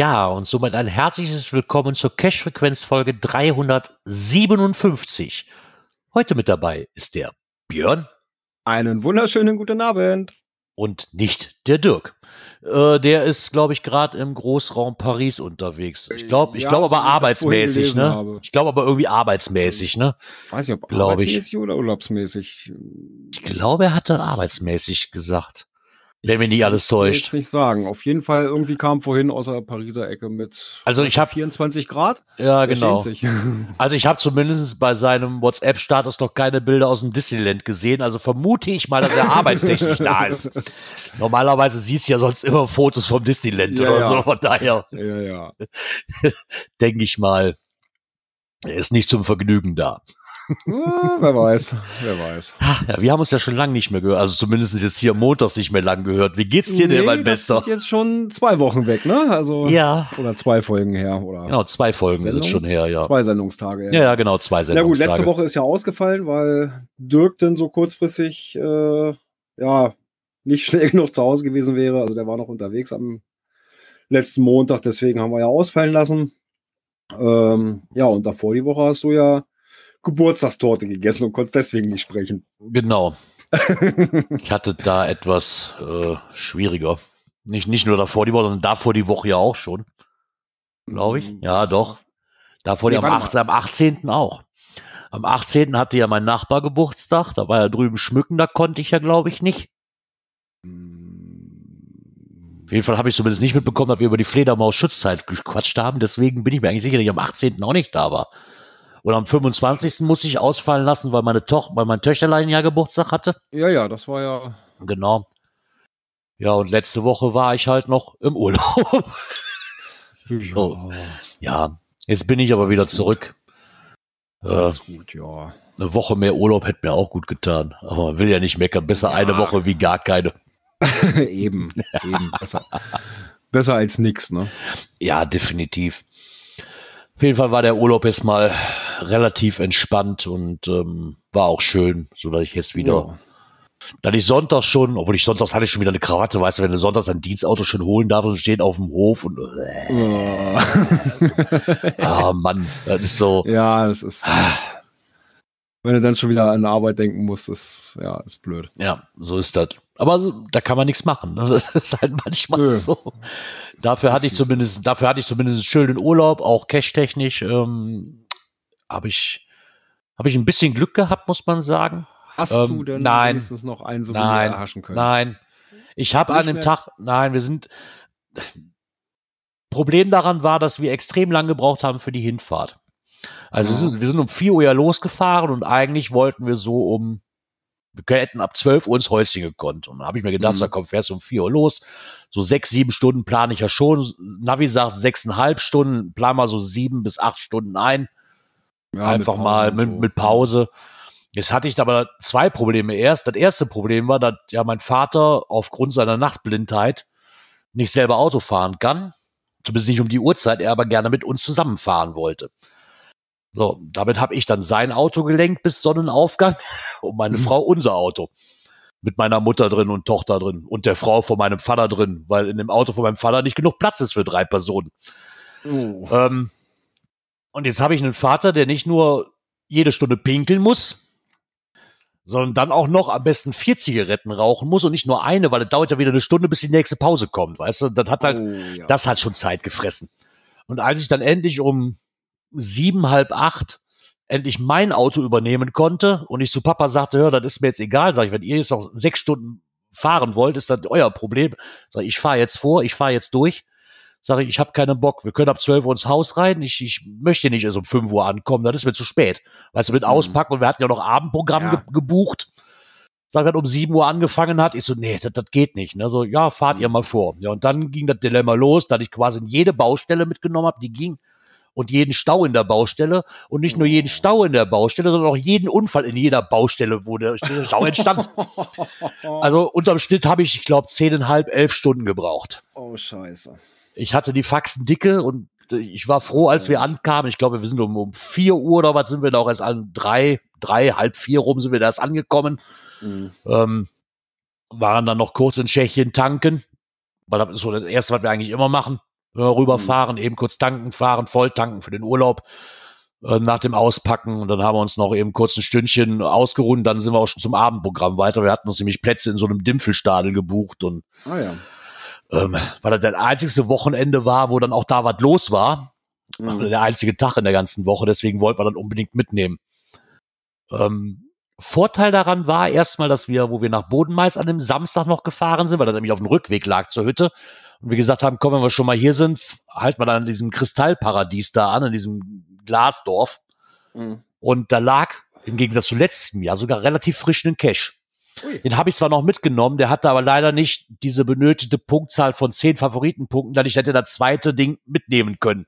Ja, und somit ein herzliches Willkommen zur Cash-Frequenz-Folge 357. Heute mit dabei ist der Björn Einen wunderschönen guten Abend. und nicht der Dirk. Äh, der ist, glaube ich, gerade im Großraum Paris unterwegs. Ich glaube, ich Ja, glaube aber ich arbeitsmäßig, ne? habe. Ich glaube aber irgendwie arbeitsmäßig, ne? Weiß nicht, ob Glaub ich. arbeitsmäßig oder urlaubsmäßig. Ich glaube, er hatte arbeitsmäßig gesagt. Wenn mich nicht alles Kann ich täuscht. jetzt nicht sagen. Auf jeden Fall irgendwie kam vorhin aus der Pariser Ecke mit Also ich hab- 24 Grad. Ja, genau. Also ich habe zumindest bei seinem WhatsApp-Status noch keine Bilder aus dem Disneyland gesehen. Also vermute ich mal, dass er arbeitstechnisch da ist. Normalerweise siehst du ja sonst immer Fotos vom Disneyland Ja, oder ja. so. Von daher ja. denke ich mal, er ist nicht zum Vergnügen da. Ah, wer weiß, wer weiß. Ja, wir haben uns ja schon lange nicht mehr gehört. Also zumindest jetzt hier montags nicht mehr lang gehört. Wie geht's dir denn, mein das Bester? sind jetzt schon zwei Wochen weg, ne? Also Ja, oder zwei Folgen her oder genau, zwei Folgen ist Sendung? es schon her, ja. zwei Sendungstage. Ja, ja, genau, zwei Na gut, Sendungstage. letzte Woche ist ja ausgefallen, weil Dirk dann so kurzfristig äh, ja nicht schnell genug zu Hause gewesen wäre. Also der war noch unterwegs am letzten Montag, deswegen haben wir ja ausfallen lassen. Ähm, ja, und davor die Woche hast du ja Geburtstagstorte gegessen und konntest deswegen nicht sprechen. Genau. Ich hatte da etwas äh, schwieriger. Nicht, nicht nur davor die Woche, sondern davor die Woche ja auch schon. Glaube ich. Ja, doch. Davor die Nee, am, warte 18, am 18. auch. Am 18. hatte ja mein Nachbar Geburtstag. Da war er drüben schmücken, da konnte ich ja, glaube ich, nicht. Auf jeden Fall habe ich zumindest nicht mitbekommen, dass wir über die Fledermaus-Schutzzeit gequatscht haben. Deswegen bin ich mir eigentlich sicher, dass ich am 18. auch nicht da war. Und am 25. musste ich ausfallen lassen, weil meine Tochter, weil mein Töchterlein ja Geburtstag hatte. Ja, ja, das war ja. Genau. Ja, und letzte Woche war ich halt noch im Urlaub. So. ja, jetzt bin ich aber wieder gut. zurück. Äh, gut, ja. eine Woche mehr Urlaub hätte mir auch gut getan. Aber man will ja nicht meckern. Besser Ja. eine Woche wie gar keine. eben, eben. Besser, besser als nix, ne? Ja, definitiv. Auf jeden Fall war der Urlaub jetzt mal relativ entspannt und ähm, war auch schön, so dass ich jetzt wieder, Ja. dass ich Sonntag schon, obwohl ich sonntags hatte ich schon wieder eine Krawatte, weißt du, wenn du sonntags ein Dienstauto schon holen darfst und steht auf dem Hof und ah Mann, das ist so. Ja, das ist. Wenn du dann schon wieder an Arbeit denken musst, ist, ja, ist blöd. Ja, so ist das. Aber so, da kann man nichts machen. Ne? Das ist halt manchmal Nö. so. Dafür hatte ich zumindest, dafür hatte ich zumindest einen schönen Urlaub, auch cash-technisch. Ähm, habe ich, habe ich ein bisschen Glück gehabt, muss man sagen. Hast Ähm, du denn nein. wenigstens noch einen Souvenir Nein, erhaschen können? Nein. Ich habe an dem mehr? Tag, nein, wir sind. Problem daran war, dass wir extrem lang gebraucht haben für die Hinfahrt. Also wir, Ja. sind, wir sind um 4 Uhr ja losgefahren und eigentlich wollten wir so um, wir hätten ab 12 Uhr ins Häuschen gekonnt. Und da habe ich mir gedacht, Mhm. so, komm, fährst du um 4 Uhr los. So sechs, sieben Stunden plane ich ja schon. Navi sagt sechseinhalb Stunden, plan mal so sieben bis acht Stunden ein Ja, einfach mit mal mit, so. mit Pause. Jetzt hatte ich aber zwei Probleme. Erst, das erste Problem war, dass ja mein Vater aufgrund seiner Nachtblindheit nicht selber Auto fahren kann. Zumindest nicht um die Uhrzeit, er aber gerne mit uns zusammenfahren wollte. So, damit habe ich dann sein Auto gelenkt bis Sonnenaufgang und meine Mhm. Frau unser Auto. Mit meiner Mutter drin und Tochter drin und der Frau von meinem Vater drin, weil in dem Auto von meinem Vater nicht genug Platz ist für drei Personen. Oh. Ähm, und jetzt habe ich einen Vater, der nicht nur jede Stunde pinkeln muss, sondern dann auch noch am besten vier Zigaretten rauchen muss und nicht nur eine, weil es dauert ja wieder eine Stunde, bis die nächste Pause kommt, weißt du? Das hat halt, Oh, ja. das hat schon Zeit gefressen. Und als ich dann endlich um sieben, halb acht endlich mein Auto übernehmen konnte und ich zu Papa sagte, hör, das ist mir jetzt egal, sag ich, wenn ihr jetzt noch sechs Stunden fahren wollt, ist das euer Problem. Sag ich, ich fahre jetzt vor, ich fahre jetzt durch. Sage ich, ich habe keinen Bock. Wir können ab 12 Uhr ins Haus rein. Ich, ich möchte nicht erst um 5 Uhr ankommen. Das ist mir zu spät. Weißt du, mit Mhm. auspacken und wir hatten ja noch Abendprogramm Ja. ge gebucht. sag halt um 7 Uhr angefangen hat. Ich so, nee, das, das geht nicht. Ne? So, ja, fahrt ihr mal vor. Ja, und dann ging das Dilemma los, dass ich quasi jede Baustelle mitgenommen habe, die ging und jeden Stau in der Baustelle und nicht nur jeden Stau in der Baustelle, sondern auch jeden Unfall in jeder Baustelle, wo der Stau entstand. also unterm Schnitt habe ich, ich glaube, zehneinhalb, elf Stunden gebraucht. Oh, scheiße. Ich hatte die Faxen dicke und ich war froh, als wir ankamen. Ich glaube, wir sind um, um vier Uhr oder was sind wir da auch erst an drei, drei, halb vier rum sind wir da erst angekommen. Mhm. Ähm, waren dann noch kurz in Tschechien tanken, weil das ist so das Erste, was wir eigentlich immer machen. Wenn wir rüberfahren, mhm. eben kurz tanken fahren, voll tanken für den Urlaub äh, nach dem Auspacken und dann haben wir uns noch eben kurz ein Stündchen ausgeruht dann sind wir auch schon zum Abendprogramm weiter. Wir hatten uns nämlich Plätze in so einem Dimpfelstadel gebucht und ah, ja. Ähm, weil das das einzigste Wochenende war, wo dann auch da was los war. Mhm. Der einzige Tag in der ganzen Woche, deswegen wollten wir dann unbedingt mitnehmen. Ähm, Vorteil daran war erstmal, dass wir, wo wir nach Bodenmais an dem Samstag noch gefahren sind, weil das nämlich auf dem Rückweg lag zur Hütte, und wir gesagt haben, komm, wenn wir schon mal hier sind, halten wir dann an diesem Kristallparadies da an, in diesem Glasdorf. Mhm. Und da lag im Gegensatz zu letztem Jahr sogar relativ frischen Cash. Ui. Den habe ich zwar noch mitgenommen, der hatte aber leider nicht diese benötigte Punktzahl von zehn Favoritenpunkten, dass ich hätte das zweite Ding mitnehmen können.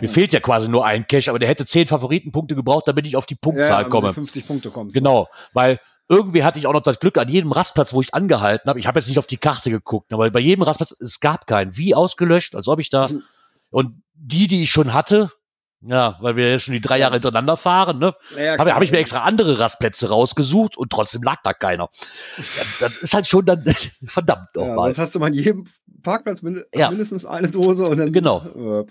Mir fehlt ja quasi nur ein Cash, aber der hätte zehn Favoritenpunkte gebraucht, damit ich auf die Punktzahl ja, komme. 50 Punkte kommst. Genau, weil irgendwie hatte ich auch noch das Glück an jedem Rastplatz, wo ich angehalten habe. Ich habe jetzt nicht auf die Karte geguckt, aber bei jedem Rastplatz, es gab keinen. Wie ausgelöscht, als ob ich da. Und die, die ich schon hatte, ja, weil wir ja schon die drei Jahre hintereinander fahren, ne? Ja, habe hab ich mir extra andere Rastplätze rausgesucht und trotzdem lag da keiner. Ja, das ist halt schon dann verdammt ja, nochmal. Sonst hast du mal in jedem Parkplatz mindestens eine Dose und dann. Genau. Äh,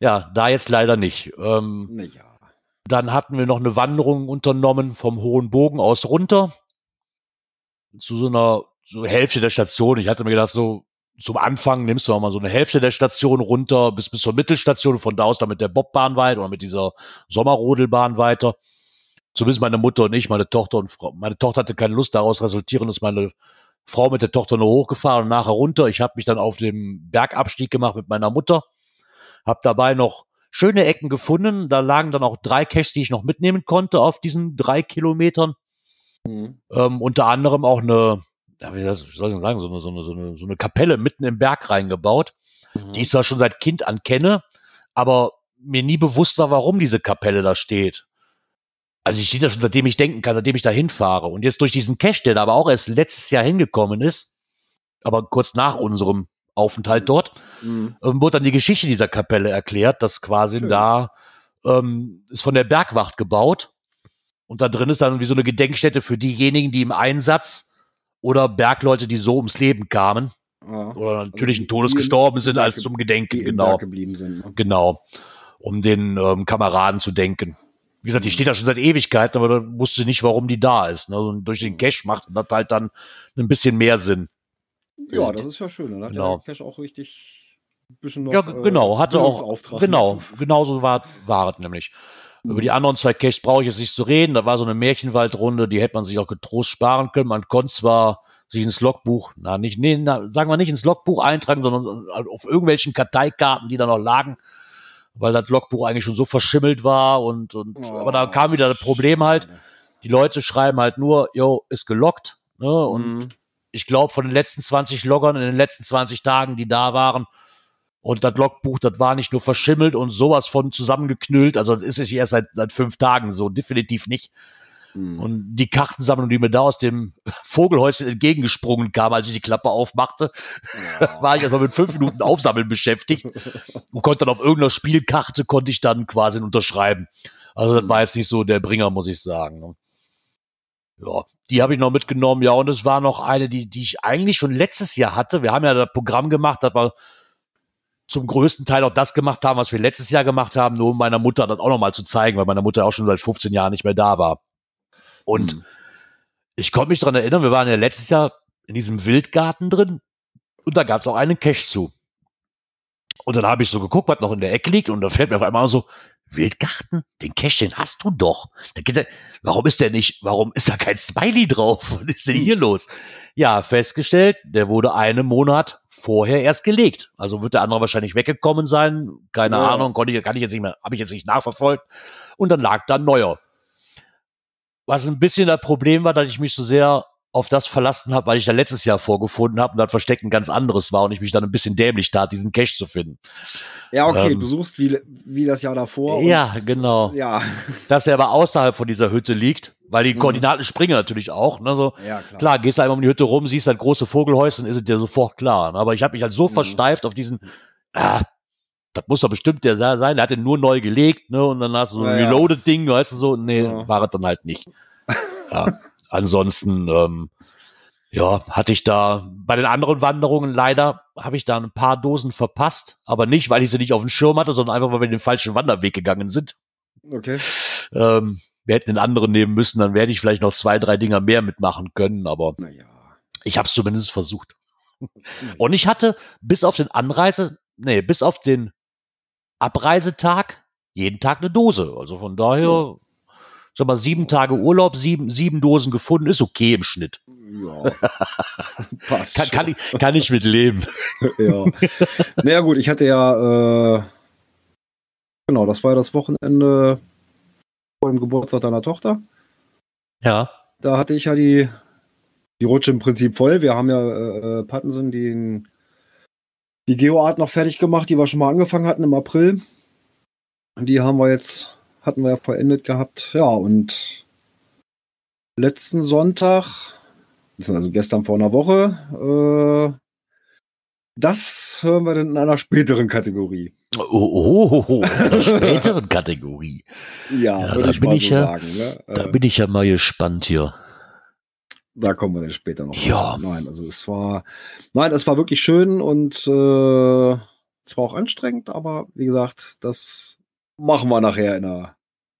ja, da jetzt leider nicht. Ähm, naja. Dann hatten wir noch eine Wanderung unternommen vom Hohen Bogen aus runter zu so einer so Hälfte der Station. Ich hatte mir gedacht, so zum Anfang nimmst du auch mal so eine Hälfte der Station runter bis bis zur Mittelstation, von da aus dann mit der Bobbahn weiter oder mit dieser Sommerrodelbahn weiter. Zumindest meine Mutter und ich, meine Tochter und Frau. Meine Tochter hatte keine Lust, daraus resultieren ist meine Frau mit der Tochter nur hochgefahren und nachher runter. Ich habe mich dann auf dem Bergabstieg gemacht mit meiner Mutter habe dabei noch schöne Ecken gefunden. Da lagen dann auch drei Caches, die ich noch mitnehmen konnte auf diesen drei Kilometern. Mhm. Ähm, unter anderem auch eine, ja, wie soll ich sagen, so eine, so, eine, so, eine, so eine Kapelle mitten im Berg reingebaut, mhm. die ich zwar schon seit Kind an kenne, aber mir nie bewusst war, warum diese Kapelle da steht. Also ich stehe da schon, seitdem ich denken kann, seitdem ich da hinfahre. Und jetzt durch diesen Cache, der da aber auch erst letztes Jahr hingekommen ist, aber kurz nach unserem Aufenthalt dort, mhm. ähm, wurde dann die Geschichte dieser Kapelle erklärt, dass quasi Schön. da ähm, ist von der Bergwacht gebaut und da drin ist dann wie so eine Gedenkstätte für diejenigen, die im Einsatz oder Bergleute, die so ums Leben kamen ja. oder natürlich also, Todes gestorben sind, als zum Gedenken, genau. Sind, ne? Genau, um den ähm, Kameraden zu denken. Wie gesagt, die mhm. steht da schon seit Ewigkeiten, aber da wusste nicht, warum die da ist. Ne? Und durch den mhm. Cash macht das halt dann ein bisschen mehr Sinn. Ja, das ist ja schön. Hat genau. der Cash auch richtig ein bisschen noch. Ja, genau, hatte auch. Genau, genauso war, war es nämlich. Über die anderen zwei Caches brauche ich jetzt nicht zu reden. Da war so eine Märchenwaldrunde, die hätte man sich auch getrost sparen können. Man konnte zwar sich ins Logbuch, na nicht, nee, na, sagen wir nicht ins Logbuch eintragen, sondern auf irgendwelchen Karteikarten, die da noch lagen, weil das Logbuch eigentlich schon so verschimmelt war und, und oh, aber da kam wieder das Problem halt. Die Leute schreiben halt nur, yo, ist gelockt, ne, und mhm ich glaube, von den letzten 20 Loggern in den letzten 20 Tagen, die da waren, und das Logbuch, das war nicht nur verschimmelt und sowas von zusammengeknüllt, also das ist es erst seit, seit fünf Tagen so, definitiv nicht. Mhm. Und die Kartensammlung, die mir da aus dem Vogelhäuschen entgegengesprungen kam, als ich die Klappe aufmachte, ja. war ich erstmal mit fünf Minuten Aufsammeln beschäftigt und konnte dann auf irgendeiner Spielkarte, konnte ich dann quasi unterschreiben. Also das war jetzt nicht so der Bringer, muss ich sagen. Ne? Ja, die habe ich noch mitgenommen, ja, und es war noch eine, die, die ich eigentlich schon letztes Jahr hatte. Wir haben ja das Programm gemacht, dass wir zum größten Teil auch das gemacht haben, was wir letztes Jahr gemacht haben, nur um meiner Mutter das auch noch mal zu zeigen, weil meine Mutter auch schon seit 15 Jahren nicht mehr da war. Und hm. ich konnte mich dran erinnern, wir waren ja letztes Jahr in diesem Wildgarten drin und da gab es auch einen Cache zu. Und dann habe ich so geguckt, was noch in der Ecke liegt und da fällt mir auf einmal so, Wildgarten? Den Cash, den hast du doch. Der, warum ist der nicht, warum ist da kein Smiley drauf? Was ist denn hier los? Ja, festgestellt, der wurde einen Monat vorher erst gelegt. Also wird der andere wahrscheinlich weggekommen sein. Keine ja. Ahnung, konnte ich, kann ich jetzt nicht mehr, habe ich jetzt nicht nachverfolgt. Und dann lag da ein neuer. Was ein bisschen das Problem war, dass ich mich so sehr auf das verlassen habe, weil ich da letztes Jahr vorgefunden habe und das Versteck ein ganz anderes war und ich mich dann ein bisschen dämlich tat, diesen Cache zu finden. Ja, okay, Ähm, du suchst wie, wie das Jahr davor. Ja, genau. Ja, Dass er aber außerhalb von dieser Hütte liegt, weil die Mhm. Koordinaten springen natürlich auch. Ne? So, ja klar. klar, gehst du einmal um die Hütte rum, siehst halt große Vogelhäuschen, ist es dir sofort klar. Ne? Aber ich habe mich halt so Mhm. versteift auf diesen, ah, das muss doch bestimmt der se- sein, der hat den nur neu gelegt, ne? Und dann hast du so ein ja. Reloaded-Ding, weißt du so, nee, Ja. war es dann halt nicht. ja. Ansonsten, ähm, ja, hatte ich da bei den anderen Wanderungen leider habe ich da ein paar Dosen verpasst, aber nicht, weil ich sie nicht auf dem Schirm hatte, sondern einfach, weil wir den falschen Wanderweg gegangen sind. Okay. Ähm, wir hätten den anderen nehmen müssen, dann werde ich vielleicht noch zwei, drei Dinger mehr mitmachen können, aber Naja. ich habe es zumindest versucht. Und ich hatte bis auf den Anreise, nee, bis auf den Abreisetag jeden Tag eine Dose. Also von daher, sag mal, sieben Tage Urlaub, sieben, sieben Dosen gefunden, ist okay im Schnitt. Ja. Passt. Kann, kann, ich, kann ich mit leben. ja. Naja, gut, ich hatte ja, äh, genau, das war ja das Wochenende vor dem Geburtstag deiner Tochter. Ja. Da hatte ich ja die, die Rutsche im Prinzip voll. Wir haben ja äh, äh, Pattensen, die die Geoart noch fertig gemacht, die wir schon mal angefangen hatten im April. Und Die haben wir jetzt, hatten wir ja vollendet gehabt. Ja, und letzten Sonntag, also gestern vor einer Woche, äh, das hören wir dann in einer späteren Kategorie. Oh, oh, oh, oh, in der späteren Kategorie. Ja, Ja, da ich bin mal ich so ja- sagen. Ne? Da Äh, bin ich ja mal gespannt hier. Da kommen wir dann später noch. Ja. drauf. Nein, also es war, nein, es war wirklich schön und äh, es war auch anstrengend, aber wie gesagt, das machen wir nachher in der.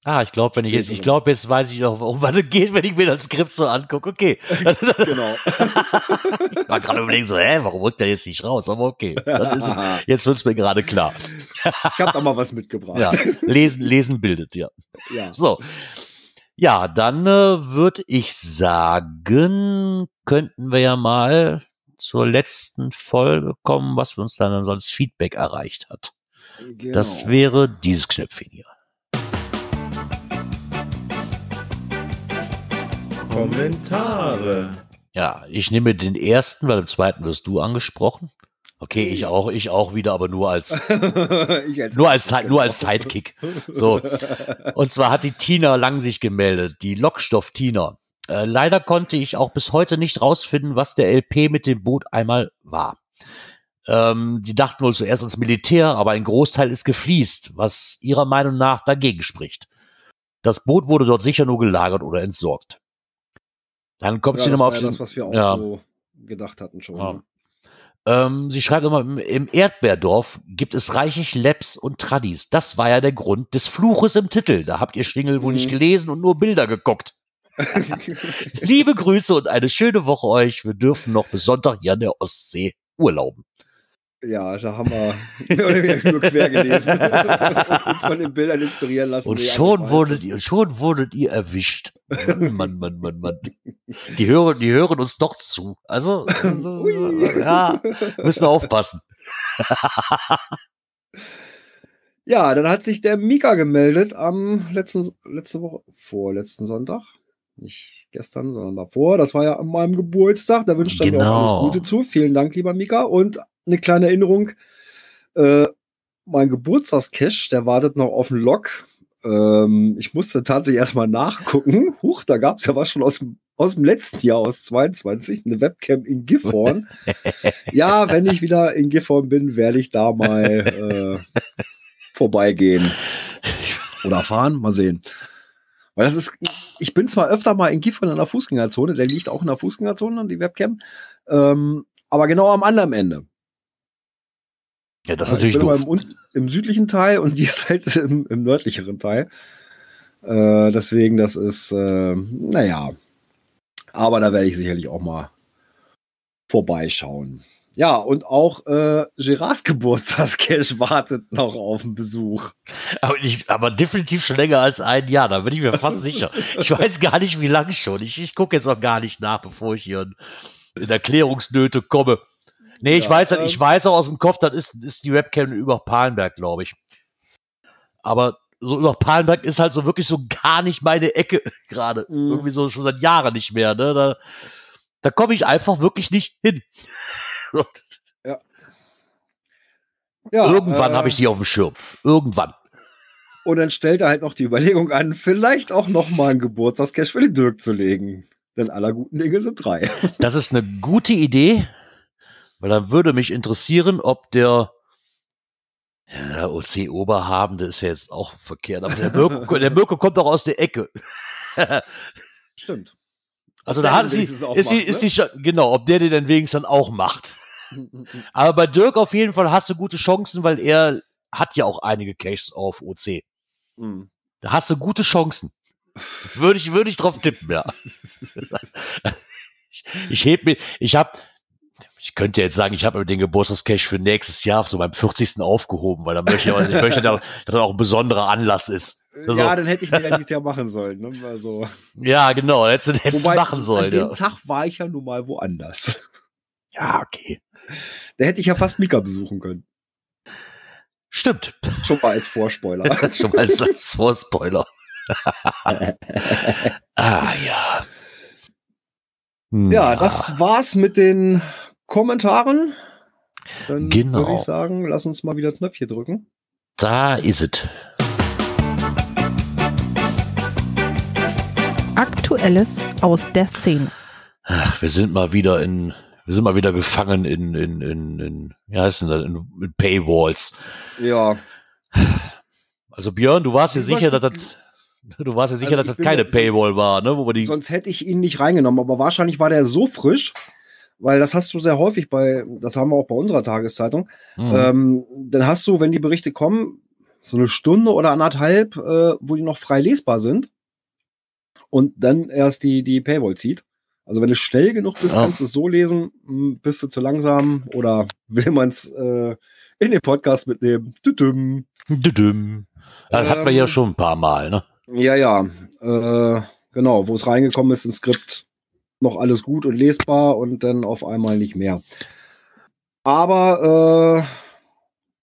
Ah, ich glaube, wenn ich jetzt, ich glaube, jetzt weiß ich auch, um was es geht, wenn ich mir das Skript so angucke. Okay. Genau. Ich war gerade überlegen so, hä, warum rückt der jetzt nicht raus? Aber okay. Ist, jetzt wird's mir gerade klar. ich habe da mal was mitgebracht. Ja, lesen, lesen bildet, ja. ja. So. Ja, dann äh, würde ich sagen, könnten wir ja mal zur letzten Folge kommen, was uns dann als Feedback erreicht hat. Genau. Das wäre dieses Knöpfchen hier. Kommentare. Ja, ich nehme den ersten, weil im zweiten wirst du angesprochen. Okay, ich auch, ich auch wieder, aber nur als, ich als nur als, nur als. Sidekick. So. Und zwar hat die Tina lang sich gemeldet, die Lockstoff Tina. Äh, leider konnte ich auch bis heute nicht rausfinden, was der LP mit dem Boot einmal war. Ähm, die dachten wohl zuerst ans Militär, aber ein Großteil ist gefliest, was ihrer Meinung nach dagegen spricht. Das Boot wurde dort sicher nur gelagert oder entsorgt. Dann kommt Ja, sie das nochmal war auf ja den, das, was wir auch ja. so gedacht hatten schon. Ja. ne? Ähm, sie schreibt immer, im- im Erdbeerdorf gibt es reichlich Labs und Tradis. Das war ja der Grund des Fluches im Titel. Da habt ihr Schlingel wohl Mhm. nicht gelesen und nur Bilder geguckt. Liebe Grüße und eine schöne Woche euch. Wir dürfen noch bis Sonntag hier an der Ostsee urlauben. Ja, da haben wir mehr oder weniger nur quer gelesen. Uns von den Bildern inspirieren lassen. Und schon wurdet ihr, schon wurdet ihr erwischt. Mann, Mann, Mann, Mann. Die hören, die hören uns doch zu. Also, also Ui. ja, müssen aufpassen. Ja, dann hat sich der Mika gemeldet am letzten, letzte Woche, vorletzten Sonntag. Nicht gestern, sondern davor. Das war ja an meinem Geburtstag. Da wünscht er mir auch alles Genau. Gute zu. Vielen Dank, lieber Mika. Und eine kleine Erinnerung. Äh, mein Geburtstagscash, der wartet noch auf den Log. Ähm, ich musste tatsächlich erstmal nachgucken. Huch, da gab es ja was schon aus dem, aus dem letzten Jahr, aus 22, eine Webcam in Gifhorn. ja, wenn ich wieder in Gifhorn bin, werde ich da mal äh, vorbeigehen. Oder fahren, mal sehen. Weil das ist, ich bin zwar öfter mal in Gifhorn in der Fußgängerzone, der liegt auch in der Fußgängerzone, die Webcam, ähm, aber genau am anderen Ende. Ja, das ist Ja, natürlich ich bin doof. im, im südlichen Teil und die ist halt im, im nördlicheren Teil. Äh, deswegen, das ist, äh, naja. Aber da werde ich sicherlich auch mal vorbeischauen. Ja, und auch äh, Gerards Geburtstagscash wartet noch auf einen Besuch. Aber, ich, aber definitiv schon länger als ein Jahr, da bin ich mir fast sicher. Ich weiß gar nicht, wie lange schon. Ich, ich gucke jetzt noch gar nicht nach, bevor ich hier in, in Erklärungsnöte komme. Nee, ich Ja, weiß, ich ähm, weiß auch aus dem Kopf, das ist, ist die Webcam über Palenberg, glaube ich. Aber so über Palenberg ist halt so wirklich so gar nicht meine Ecke gerade. Mhm. Irgendwie so schon seit Jahren nicht mehr. Ne? Da, Da komme ich einfach wirklich nicht hin. Ja, Irgendwann äh, habe ich die auf dem Schirm. Irgendwann. Und dann stellt er halt noch die Überlegung an, vielleicht auch noch mal einen Geburtstagscash für den Dirk zu legen. Denn aller guten Dinge sind drei. Das ist eine gute Idee, weil dann würde mich interessieren, ob der, ja, OC Oberhabende ist ja jetzt auch verkehrt, aber der Mirko, der Mirko kommt doch aus der Ecke. Stimmt. Also Ob da hat sie, ist sie, macht, ist ne? sie schon, genau, ob der den dann wenigstens dann auch macht. Aber bei Dirk auf jeden Fall hast du gute Chancen, weil er hat ja auch einige Caches auf OC. Mhm. Da hast du gute Chancen. Würde ich, würde ich drauf tippen, ja. ich, ich heb mir, ich habe, ich könnte jetzt sagen, ich habe den Geburtstagscash für nächstes Jahr so beim 40. aufgehoben, weil dann möchte ich, auch, ich möchte, dass das auch ein besonderer Anlass ist. So, Ja, dann hätte ich den ja dieses Jahr machen sollen. Ne? Also, ja, genau, hättest du hättest wobei, machen sollen. an dem Ja. Tag war ich ja nun mal woanders. ja, okay. Da hätte ich ja fast Mika besuchen können. Stimmt. Schon mal als Vorspoiler. Schon mal als, als Vorspoiler. ah, ja. ja, das war's mit den Kommentaren. Dann Genau. würde ich sagen, lass uns mal wieder das Knöpfchen drücken. Da ist es. Aktuelles aus der Szene. Ach, wir sind mal wieder in, wir sind mal wieder gefangen in, in, in, in wie heißt denn das, in, in Paywalls. Ja. Also Björn, du warst dir Ich sicher, dass das, du warst dir sicher, Also dass das keine Paywall war, ne, wo die, Sonst hätte ich ihn nicht reingenommen, aber wahrscheinlich war der so frisch, weil das hast du sehr häufig bei, das haben wir auch bei unserer Tageszeitung. Hm. Ähm, dann hast du, wenn die Berichte kommen, so eine Stunde oder anderthalb, äh, wo die noch frei lesbar sind und dann erst die, die Paywall zieht. Also wenn du schnell genug bist, Ja. kannst du es so lesen, hm, bist du zu langsam oder will man es äh, in den Podcast mitnehmen. Tütüm. Düdüm. Das hatten wir ja Ähm, schon ein paar Mal, ne? Ja, ja. Äh, genau, wo es reingekommen ist ins Skript, noch alles gut und lesbar und dann auf einmal nicht mehr. Aber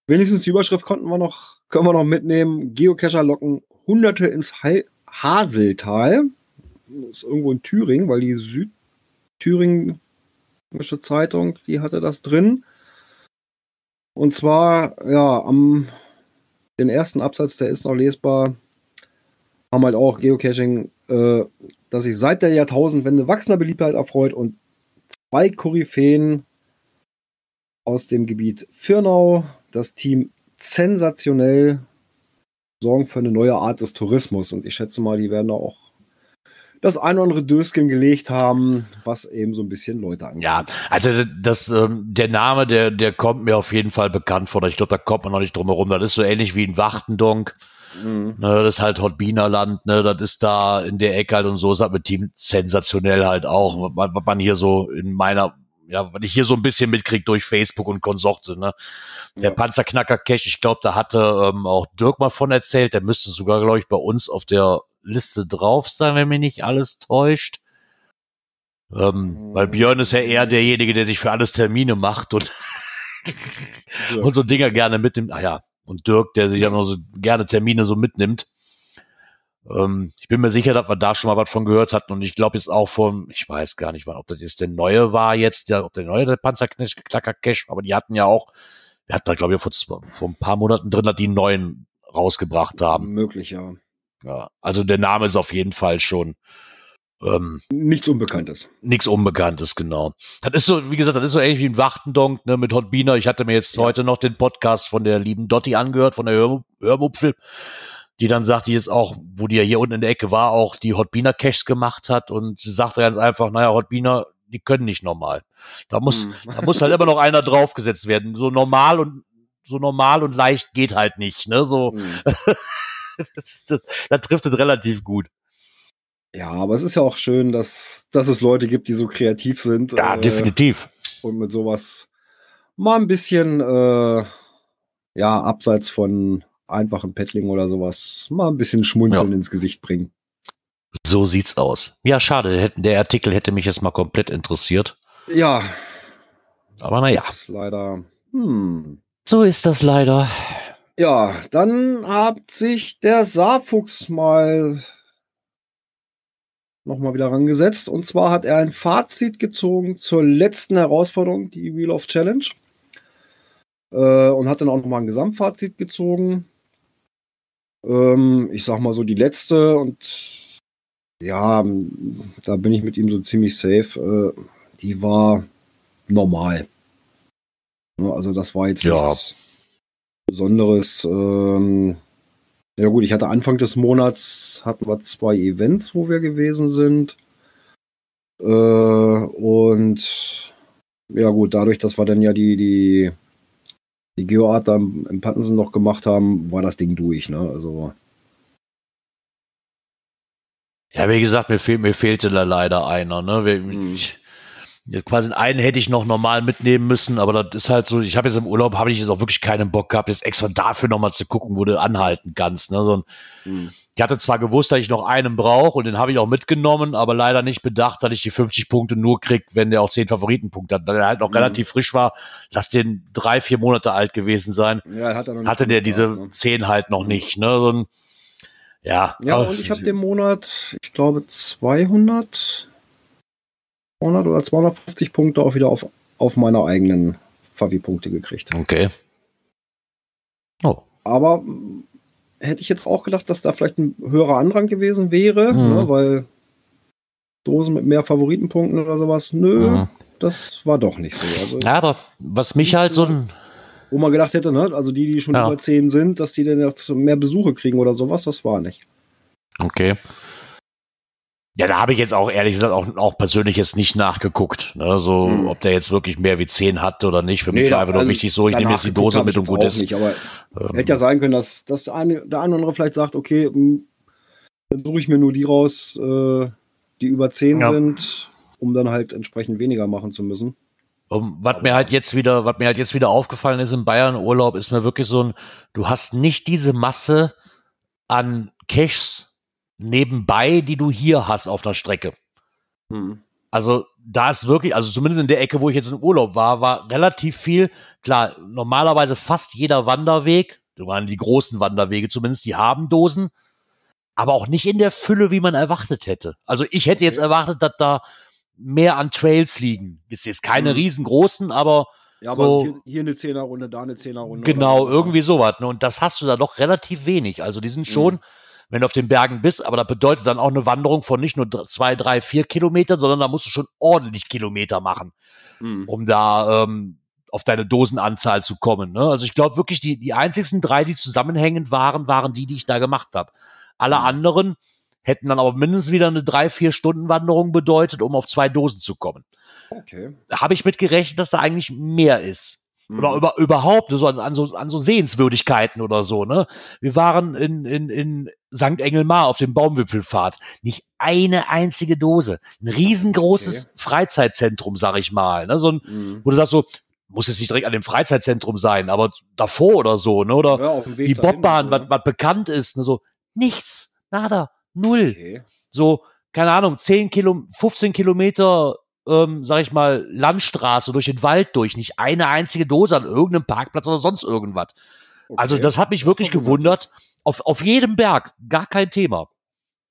äh, wenigstens die Überschrift konnten wir noch, können wir noch mitnehmen. Geocacher locken Hunderte ins Haseltal. Das ist irgendwo in Thüringen, weil die Südthüringische Zeitung, die hatte das drin. Und zwar, ja, am den ersten Absatz, der ist noch lesbar, haben halt auch Geocaching, äh, dass sich seit der Jahrtausendwende wachsender Beliebtheit erfreut und zwei Koryphäen aus dem Gebiet Firnau, das Team sensationell sorgen für eine neue Art des Tourismus. Und ich schätze mal, die werden da auch das ein oder andere Döschen gelegt haben, was eben so ein bisschen Leute anzieht. Ja, also das, ähm, der Name, der, der kommt mir auf jeden Fall bekannt vor. Ich glaube, da kommt man noch nicht drum herum. Das ist so ähnlich wie in Wachtendonk. Mhm. Ne, das ist halt Hotbinerland, ne, das ist da in der Ecke halt und so ist halt mit Team sensationell halt auch, was, was man hier so in meiner, ja, was ich hier so ein bisschen mitkrieg durch Facebook und Konsorte, ne. Der Ja. Panzerknacker Cash, ich glaube, da hatte ähm, auch Dirk mal von erzählt, der müsste sogar, glaube ich, bei uns auf der Liste drauf sein, wenn mich nicht alles täuscht. Ähm, weil Björn ist ja eher derjenige, der sich für alles Termine macht und, Ja. und so Dinger gerne mitnimmt. Ah ja, und Dirk, der sich ja noch so gerne Termine so mitnimmt. Ähm, ich bin mir sicher, dass wir da schon mal was von gehört hatten und ich glaube jetzt auch von, ich weiß gar nicht, ob das jetzt der neue war jetzt, der, ob der neue der Panzerklacker Cash, aber die hatten ja auch, wir hatten da glaube ich vor, vor ein paar Monaten drin, dass die neuen rausgebracht haben. Möglich, ja. Ja, also der Name ist auf jeden Fall schon ähm, Nichts Unbekanntes. nichts Unbekanntes, genau. Das ist so, wie gesagt, das ist so ähnlich wie ein Wachtendonk, ne, mit Hotbiner. Ich hatte mir jetzt heute noch den Podcast von der lieben Dotti angehört, von der Hör Hörmupfel, die dann sagt, die jetzt auch, wo die ja hier unten in der Ecke war, auch die Hotbiner Caches gemacht hat und sie sagte ganz einfach, naja, Hotbiner, die können nicht normal. Da muss, Hm. da muss halt immer noch einer draufgesetzt werden. So normal und, so normal und leicht geht halt nicht, ne, so, Hm. das, das, das trifft es relativ gut. Ja, aber es ist ja auch schön, dass, dass es Leute gibt, die so kreativ sind. Ja, äh, definitiv. Und mit sowas mal ein bisschen, äh, ja, abseits von einfachen Paddling oder sowas, mal ein bisschen Schmunzeln Ja. ins Gesicht bringen. So sieht's aus. Ja, schade, der Artikel hätte mich jetzt mal komplett interessiert. Ja, Aber naja, ist leider. Hm. so ist das leider. Ja, dann hat sich der Saarfuchs mal nochmal wieder rangesetzt. Und zwar hat er ein Fazit gezogen zur letzten Herausforderung, die Wheel of Challenge. Äh, und hat dann auch nochmal ein Gesamtfazit gezogen. Ähm, ich sag mal so die letzte und ja, da bin ich mit ihm so ziemlich safe. Äh, die war normal. Also das war jetzt ja. nichts Besonderes. Ähm, ja gut, ich hatte Anfang des Monats hatten wir zwei Events, wo wir gewesen sind. Äh, und ja gut, dadurch, dass wir dann ja die, die, die Geoart da im Pattensen noch gemacht haben, war das Ding durch, ne? Also. Ja, wie gesagt, mir, fehl, mir fehlte da leider einer, ne? Ich, Jetzt quasi einen hätte ich noch normal mitnehmen müssen, aber das ist halt so, ich habe jetzt im Urlaub, habe ich jetzt auch wirklich keinen Bock gehabt, jetzt extra dafür nochmal zu gucken, wo du anhalten kannst. Ne? So ein, hm. Ich hatte zwar gewusst, dass ich noch einen brauche und den habe ich auch mitgenommen, aber leider nicht bedacht, dass ich die 50 Punkte nur krieg, wenn der auch 10 Favoritenpunkte hat. Da der halt noch hm. relativ frisch war, lass den drei, vier Monate alt gewesen sein, ja, hat hatte der diese ne? 10 halt noch nicht. Ne? So ein, ja, ja und ich habe den Monat, ich glaube, 200 200 oder 250 Punkte auch wieder auf, auf meine eigenen Favi-Punkte gekriegt. Okay. Oh. Aber hm, hätte ich jetzt auch gedacht, dass da vielleicht ein höherer Andrang gewesen wäre, mhm. ne, weil Dosen mit mehr Favoritenpunkten oder sowas, nö, mhm. das war doch nicht so. Also, ja, aber was mich halt so ein. Wo man gedacht hätte, ne, also die, die schon ja. über 10 sind, dass die dann jetzt mehr Besuche kriegen oder sowas, das war nicht. Okay. Ja, da habe ich jetzt auch ehrlich gesagt auch, auch persönlich jetzt nicht nachgeguckt. Ne? So, hm. ob der jetzt wirklich mehr wie 10 hat oder nicht. Für mich war einfach also nur wichtig so, ich nehme jetzt die Dose mit und gut ist. Nicht, aber ähm. hätte ja sein können, dass, dass der, eine, der eine oder andere vielleicht sagt, okay, hm, dann suche ich mir nur die raus, äh, die über 10 ja. sind, um dann halt entsprechend weniger machen zu müssen. Um, was mir halt jetzt wieder, was mir halt jetzt wieder aufgefallen ist im Bayern Urlaub, ist mir wirklich so ein, du hast nicht diese Masse an Caches nebenbei, die du hier hast auf der Strecke. Hm. Also da ist wirklich, also zumindest in der Ecke, wo ich jetzt im Urlaub war, war relativ viel. Klar, normalerweise fast jeder Wanderweg, waren die großen Wanderwege zumindest, die haben Dosen, aber auch nicht in der Fülle, wie man erwartet hätte. Also ich hätte jetzt erwartet, dass da mehr an Trails liegen. Ist jetzt keine hm. riesengroßen, aber ja, aber so, hier, hier, eine Zehnerrunde, da eine Zehnerrunde. Genau, irgendwie sowas. Ne? Und das hast du da doch relativ wenig. Also die sind schon, hm wenn du auf den Bergen bist, aber das bedeutet dann auch eine Wanderung von nicht nur zwei, drei, vier Kilometern, sondern da musst du schon ordentlich Kilometer machen, mhm. um da ähm, auf deine Dosenanzahl zu kommen. Ne? Also ich glaube wirklich, die, die einzigsten drei, die zusammenhängend waren, waren die, die ich da gemacht habe. Alle mhm. anderen hätten dann aber mindestens wieder eine drei, vier Stunden Wanderung bedeutet, um auf zwei Dosen zu kommen. Okay. Da habe ich mit gerechnet, dass da eigentlich mehr ist. Oder mhm. über, überhaupt so an, an, so an so Sehenswürdigkeiten oder so, ne? Wir waren in, in, in St. Engelmar auf dem Baumwipfelfahrt. Nicht eine einzige Dose. Ein riesengroßes okay. Freizeitzentrum, sag ich mal. Ne? So ein, mhm. wo du sagst so, muss jetzt nicht direkt an dem Freizeitzentrum sein, aber davor oder so, ne? Oder ja, die Bobbahn, was, was bekannt ist, ne? So, nichts, nada, null. Okay. So, keine Ahnung, 10 Kilo, 15 Kilometer ähm, sag ich mal, Landstraße durch den Wald durch, nicht eine einzige Dose an irgendeinem Parkplatz oder sonst irgendwas. Okay. Also das hat mich das wirklich gewundert. Auf, auf jedem Berg, gar kein Thema.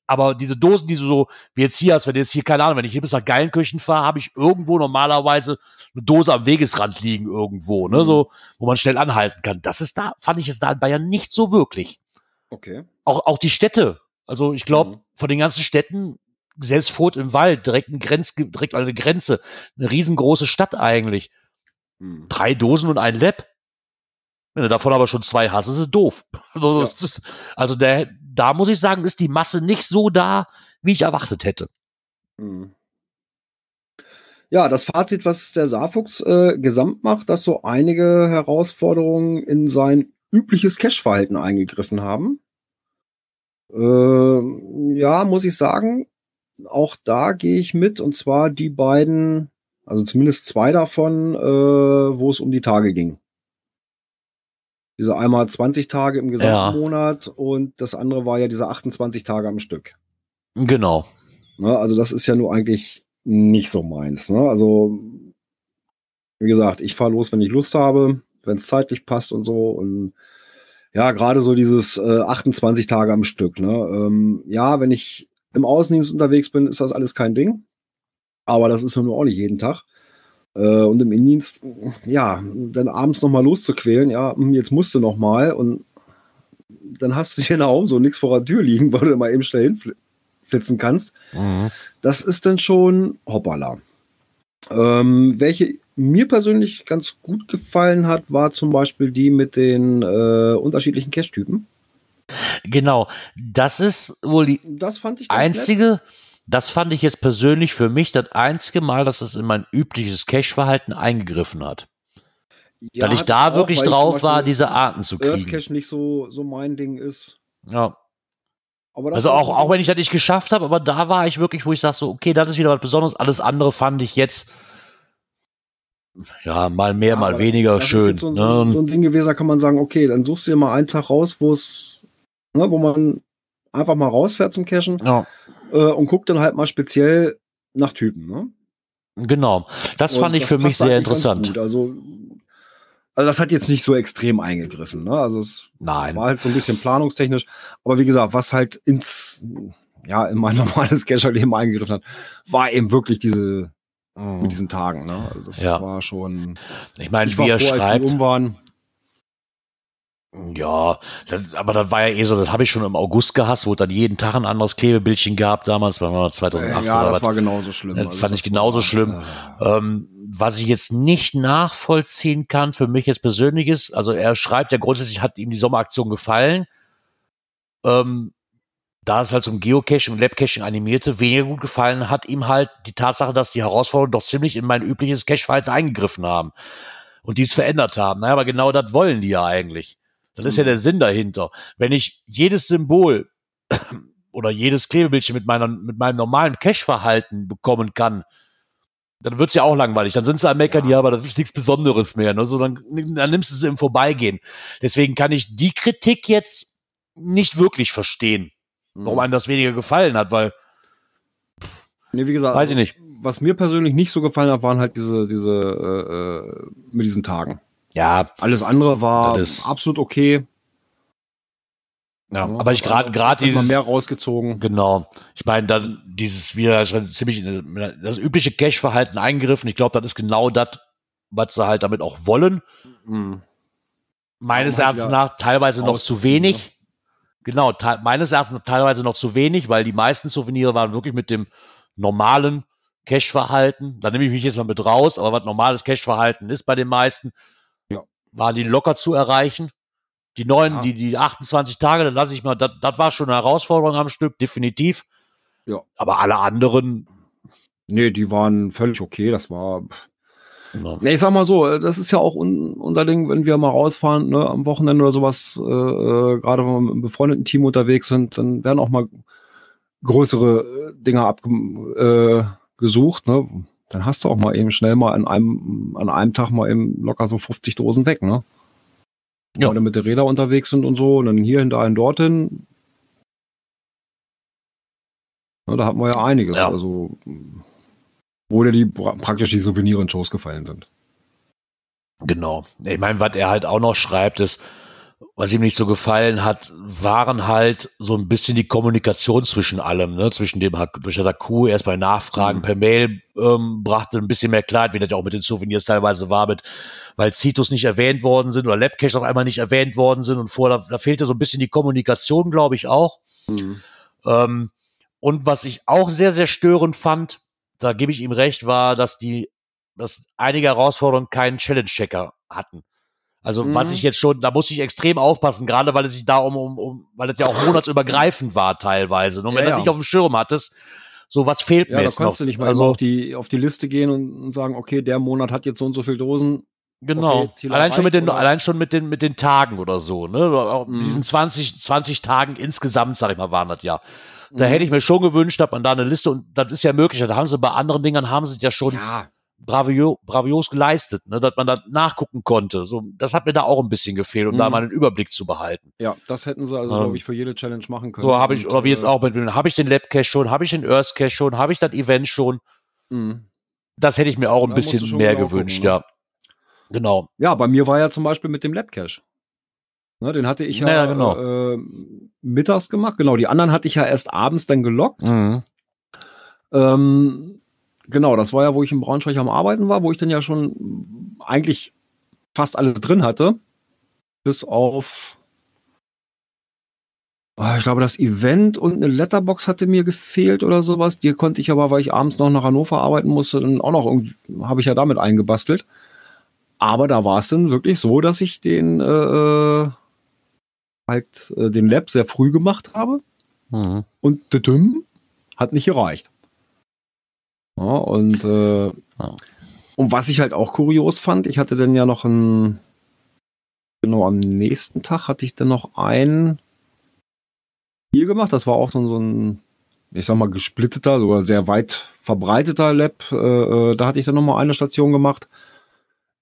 Aber diese Dosen, die du so, wie jetzt hier hast, wenn du jetzt hier, keine Ahnung, wenn ich hier bis nach Geilenkirchen fahre, habe ich irgendwo normalerweise eine Dose am Wegesrand liegen irgendwo, ne, mhm. so, wo man schnell anhalten kann. Das ist da, fand ich es da in Bayern nicht so wirklich. Okay. Auch, auch die Städte. Also ich glaube, mhm. von den ganzen Städten selbst Furt im Wald, direkt, ein Grenz, direkt an der Grenze. Eine riesengroße Stadt eigentlich. Hm. Drei Dosen und ein Lab. Wenn du davon aber schon zwei hast, ist es doof. Also, ja. ist, also der, da muss ich sagen, ist die Masse nicht so da, wie ich erwartet hätte. Hm. Ja, das Fazit, was der Saarfuchs äh, gesamt macht, dass so einige Herausforderungen in sein übliches Cash-Verhalten eingegriffen haben. Äh, ja, muss ich sagen, auch da gehe ich mit, und zwar die beiden, also zumindest zwei davon, äh, wo es um die Tage ging. Diese einmal 20 Tage im gesamten ja. Monat und das andere war ja diese 28 Tage am Stück. Genau. Ne, also das ist ja nur eigentlich nicht so meins. Ne? Also, wie gesagt, ich fahre los, wenn ich Lust habe, wenn es zeitlich passt und so. Und ja, gerade so dieses äh, 28 Tage am Stück. Ne? Ähm, ja, wenn ich im Außendienst unterwegs bin, ist das alles kein Ding. Aber das ist ja nur auch nicht jeden Tag. Äh, und im Innendienst, ja, dann abends nochmal loszuquälen, ja, hm, jetzt musst du nochmal und dann hast du hier nach Hause so nichts vor der Tür liegen, weil du mal eben schnell hinflitzen kannst. Mhm. Das ist dann schon hoppala. Ähm, welche mir persönlich ganz gut gefallen hat, war zum Beispiel die mit den äh, unterschiedlichen Cache-Typen. Genau. Das ist wohl die Das fand ich ganz nett. einzige, das fand ich jetzt persönlich für mich das einzige Mal, dass es in mein übliches Cache-Verhalten eingegriffen hat. Ja, weil ich da auch, wirklich drauf war, diese Arten zu Earth kriegen. Cache nicht so, so mein Ding ist. Ja. Also auch, auch wenn ich das nicht geschafft habe, aber da war ich wirklich, wo ich sage so, okay, das ist wieder was Besonderes. Alles andere fand ich jetzt, ja, mal mehr, Ja, mal weniger schön. So, ne? so ein Ding gewesen, da kann man sagen, okay, dann suchst du dir mal einen Tag raus, wo es, ne, wo man einfach mal rausfährt zum Cashen ja, äh, und guckt dann halt mal speziell nach Typen. Ne? genau. Das Und fand ich das für mich sehr interessant. Also, also das hat jetzt nicht so extrem eingegriffen. Ne? Also es Nein. war halt so ein bisschen planungstechnisch. Aber wie gesagt, was halt ins, ja, in mein normales Cacher-Leben eingegriffen hat, war eben wirklich diese, Mhm. mit diesen Tagen. Ne? Also das Ja. war schon. Ich meine, Ich wie war er froh, als die schreibt, um waren. Ja, das, aber das war ja eh so, das habe ich schon im August gehasst, wo es dann jeden Tag ein anderes Klebebildchen gab, damals, war mal 2008 Äh, ja, das was. war genauso schlimm. Das fand ich genauso war, schlimm. äh, Ähm, was ich jetzt nicht nachvollziehen kann, für mich jetzt persönlich ist, also er schreibt ja grundsätzlich, hat ihm die Sommeraktion gefallen. Ähm, da es halt zum Geocaching und Labcaching animierte, weniger gut gefallen hat ihm halt die Tatsache, dass die Herausforderungen doch ziemlich in mein übliches Cache-Verhalten eingegriffen haben und dies verändert haben. Naja, aber genau das wollen die ja eigentlich. Das ist ja Mhm. der Sinn dahinter. Wenn ich jedes Symbol oder jedes Klebebildchen mit, meiner, mit meinem normalen Cache-Verhalten bekommen kann, dann wird's ja auch langweilig. Dann sind sie am Meckern, ja, Ja. aber das ist nichts Besonderes mehr. Ne? So, dann, dann nimmst du sie im Vorbeigehen. Deswegen kann ich die Kritik jetzt nicht wirklich verstehen, warum Mhm. einem das weniger gefallen hat, weil, Nee, wie gesagt, weiß ich nicht. was mir persönlich nicht so gefallen hat, waren halt diese, diese, äh, äh, mit diesen Tagen. Ja, Alles andere war ist- absolut okay. ja. Ja, aber ich gerade also, gerade man dieses mehr rausgezogen. Genau. Ich meine, dann dieses wieder schon ziemlich in das übliche Cache-Verhalten eingegriffen. Ich glaube, das ist genau das, was sie halt damit auch wollen. Mhm. Meines halt Erachtens nach teilweise noch zu wenig. Genau, te meines Erachtens nach teilweise noch zu wenig, weil die meisten Souvenire waren wirklich mit dem normalen Cache-Verhalten. Da nehme ich mich jetzt mal mit raus, aber was normales Cache-Verhalten ist bei den meisten, Ja. Waren die locker zu erreichen. Die neuen, Ja. die, die 28 Tage, dann lasse ich mal, das, war schon eine Herausforderung am Stück, definitiv. Ja. Aber alle anderen, Nee, die waren völlig okay. Das war. ja. Nee, ich sag mal so, das ist ja auch un unser Ding, wenn wir mal rausfahren, ne, am Wochenende oder sowas, äh, äh, gerade wenn wir mit einem befreundeten Team unterwegs sind, dann werden auch mal größere äh, Dinger abgesucht, äh, ne? Dann hast du auch mal eben schnell mal an einem, an einem Tag mal eben locker so 50 Dosen weg, ne? Ja. Wenn wir mit der Räder unterwegs sind und so, und dann hierhin, dahin, dorthin. Ne, da hatten wir ja einiges. Ja. Also, wo dir die pra- praktisch die Souvenire in Shows gefallen sind. Genau. Ich meine, was er halt auch noch schreibt, ist, was ihm nicht so gefallen hat, waren halt so ein bisschen die Kommunikation zwischen allem, ne? zwischen dem durch Haku, erst bei Nachfragen Mhm. per Mail ähm, brachte ein bisschen mehr Klarheit, wie das ja auch mit den Souvenirs teilweise war, mit, weil Citus nicht erwähnt worden sind oder Labcache auf einmal nicht erwähnt worden sind und vorher, da, da fehlte so ein bisschen die Kommunikation, glaube ich auch. Ähm, und was ich auch sehr, sehr störend fand, da gebe ich ihm recht, war, dass die, dass einige Herausforderungen keinen Challenge-Checker hatten. Also Mhm. was ich jetzt schon, da muss ich extrem aufpassen, gerade weil es sich da um, um, um weil es ja auch monatsübergreifend war teilweise. Und wenn Ja, du ja. nicht auf dem Schirm hattest, so was fehlt Ja, mir da jetzt noch. kannst du nicht mal also, auf die, auf die Liste gehen und, und sagen, okay, der Monat hat jetzt so und so viel Dosen. Genau. Okay, allein schon mit den, oder? allein schon mit den, mit den Tagen oder so, ne? Auch mit Mhm. diesen 20, 20 Tagen insgesamt, sag ich mal, waren das ja. Da Mhm. hätte ich mir schon gewünscht, dass man da eine Liste, und das ist ja möglich, da haben sie bei anderen Dingern haben sie es ja schon Ja, bravio, bravios geleistet, ne? dass man da nachgucken konnte. So, das hat mir da auch ein bisschen gefehlt, um da Mhm. mal einen Überblick zu behalten. ja, das hätten sie also, Ähm, glaube ich, für jede Challenge machen können. So habe ich, oder wie jetzt äh, auch mit, habe ich den Labcache schon, habe ich den Earth Cache schon, habe ich das Event schon. mh. Das hätte ich mir auch ein Da bisschen mehr genau gewünscht, gucken, ne? ja. Genau. Ja, bei mir war ja zum Beispiel mit dem Labcache. Ne, den hatte ich ja, Ja, ja, genau. äh, mittags gemacht. Genau, die anderen hatte ich ja erst abends dann gelockt. Mhm. Ähm, genau, das war ja, wo ich in Braunschweig am Arbeiten war, wo ich dann ja schon eigentlich fast alles drin hatte. Bis auf, ah, ich glaube, das Event und eine Letterbox hatte mir gefehlt oder sowas. Die konnte ich aber, weil ich abends noch nach Hannover arbeiten musste, dann auch noch irgendwie, habe ich ja damit eingebastelt. Aber da war es dann wirklich so, dass ich den, äh, halt, äh, den Lab sehr früh gemacht habe. Mhm. Und düdüm hat nicht gereicht. Ja, und, äh, Ja. und was ich halt auch kurios fand, ich hatte dann ja noch ein, genau am nächsten Tag hatte ich dann noch ein Spiel gemacht. Das war auch so, so ein, ich sag mal, gesplitteter, sogar sehr weit verbreiteter Lab. Äh, äh, da hatte ich dann noch mal eine Station gemacht.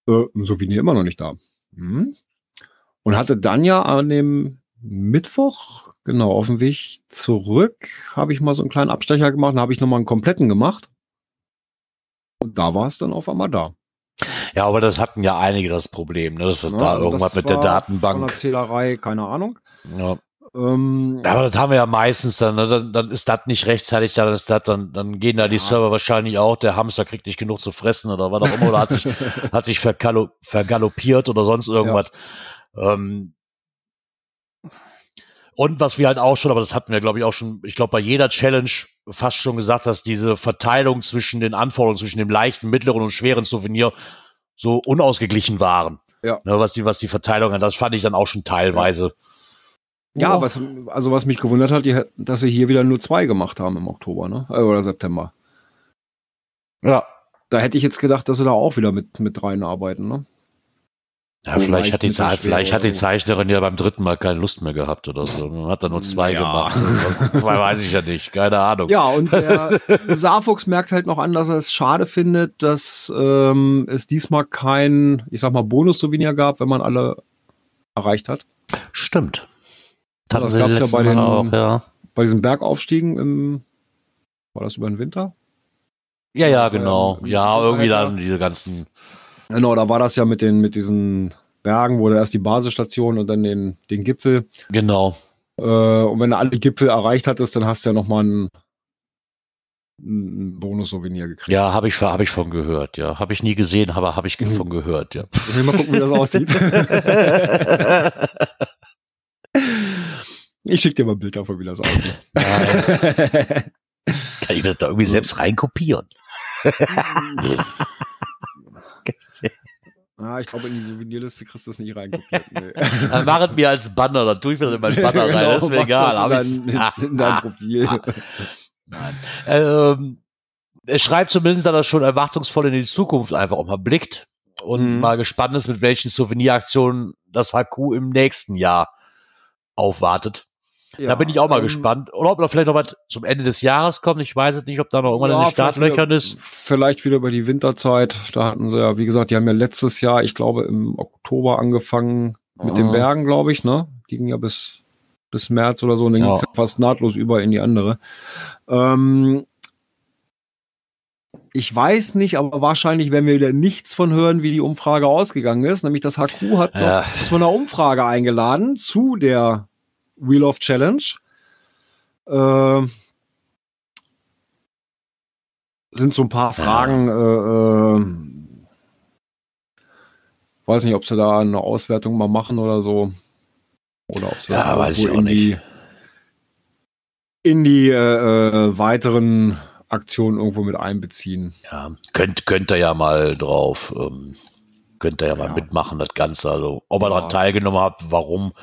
Äh, Souvenir immer noch nicht da. Hm. Und hatte dann ja an dem Mittwoch, genau, auf dem Weg zurück, habe ich mal so einen kleinen Abstecher gemacht, dann habe ich nochmal einen kompletten gemacht. Und da war es dann auf einmal da. Ja, aber das hatten ja einige das Problem, ne? dass das Ja, da also irgendwas das mit der war Von der Datenbank. Zählerei, keine Ahnung. Ja. Ähm, Ja, aber das haben wir ja meistens dann, ne? dann, dann ist das nicht rechtzeitig, dann ist das, dann, dann gehen da die Ja. Server wahrscheinlich auch, der Hamster kriegt nicht genug zu fressen oder was auch immer, oder hat sich, hat sich vergaloppiert oder sonst irgendwas. Ähm, und was wir halt auch schon, aber das hatten wir, glaube ich, auch schon, ich glaube, bei jeder Challenge fast schon gesagt, dass diese Verteilung zwischen den Anforderungen, zwischen dem leichten, mittleren und schweren Souvenir so unausgeglichen waren. Ja. Ne, was die, was die Verteilung hat, das fand ich dann auch schon teilweise. ja, was, also was mich gewundert hat, die, dass sie hier wieder nur zwei gemacht haben im Oktober, ne? Äh, Oder September. Ja. Da hätte ich jetzt gedacht, dass sie da auch wieder mit, mit reinarbeiten, ne? Ja, vielleicht leicht hat, die, vielleicht hat die. Zeichnerin ja beim dritten Mal keine Lust mehr gehabt oder so. Man hat dann nur zwei Ja. gemacht. Zwei weiß ich ja nicht. Keine Ahnung. Ja, und der Saarfuchs merkt halt noch an, dass er es schade findet, dass ähm, es diesmal kein, ich sag mal, Bonus-Souvenir gab, wenn man alle erreicht hat. Stimmt. Hatten das sie gab's ja bei den- auch, ja. Bei diesen Bergaufstiegen im, war das über den Winter? Ja, ja, Das genau. Ja, irgendwie dann diese ganzen. Genau, da war das ja mit den, mit diesen Bergen, wo du erst die Basisstation und dann den, den Gipfel. Genau. Äh, und wenn du alle Gipfel erreicht hattest, dann hast du ja nochmal ein, ein Bonus-Souvenir gekriegt. Ja, habe ich, hab ich von gehört, ja. Habe ich nie gesehen, aber habe ich Mhm. von gehört, ja. Ich will mal gucken, wie das aussieht. ich schick dir mal ein Bild davon, wie das aussieht. Nein, kann ich das da irgendwie selbst reinkopieren? ah, ich glaube, in die Souvenirliste kriegst du das nicht reinkopiert. Nee. Dann mach es mir als Banner, dann tue ich mir in mein Banner rein, das ist mir egal. das in, dein, in, in dein Profil. Nein. Ähm, er schreibt zumindest, dass er schon erwartungsvoll in die Zukunft einfach auch mal blickt und Mhm. mal gespannt ist, mit welchen Souveniraktionen das HQ im nächsten Jahr aufwartet. Da bin ich auch mal ähm, gespannt. Oder ob da vielleicht noch was zum Ende des Jahres kommt. Ich weiß es nicht, ob da noch irgendwann in Ja, den Startlöchern ist. Vielleicht wieder über die Winterzeit. Da hatten sie ja, wie gesagt, die haben ja letztes Jahr, ich glaube, im Oktober angefangen mit den Mhm. Bergen, glaube ich, ne? Die ging ja bis, bis März oder so und dann Ja. ging es ja fast nahtlos über in die andere. Ähm, ich weiß nicht, aber wahrscheinlich werden wir wieder nichts von hören, wie die Umfrage ausgegangen ist. Nämlich das HQ hat noch Ja. zu einer Umfrage eingeladen zu der Wheel of Challenge. Ähm, sind so ein paar. Fragen. Äh, äh, weiß nicht, ob sie da eine Auswertung mal machen oder so. Oder ob sie das Ja, weiß ich irgendwo auch in die, in die äh, äh, weiteren Aktionen irgendwo mit einbeziehen. Ja, könnt, könnt ihr ja mal drauf, ähm, könnt ihr ja mal Ja. mitmachen, das Ganze. Also, ob ihr Ja. daran teilgenommen habt, warum,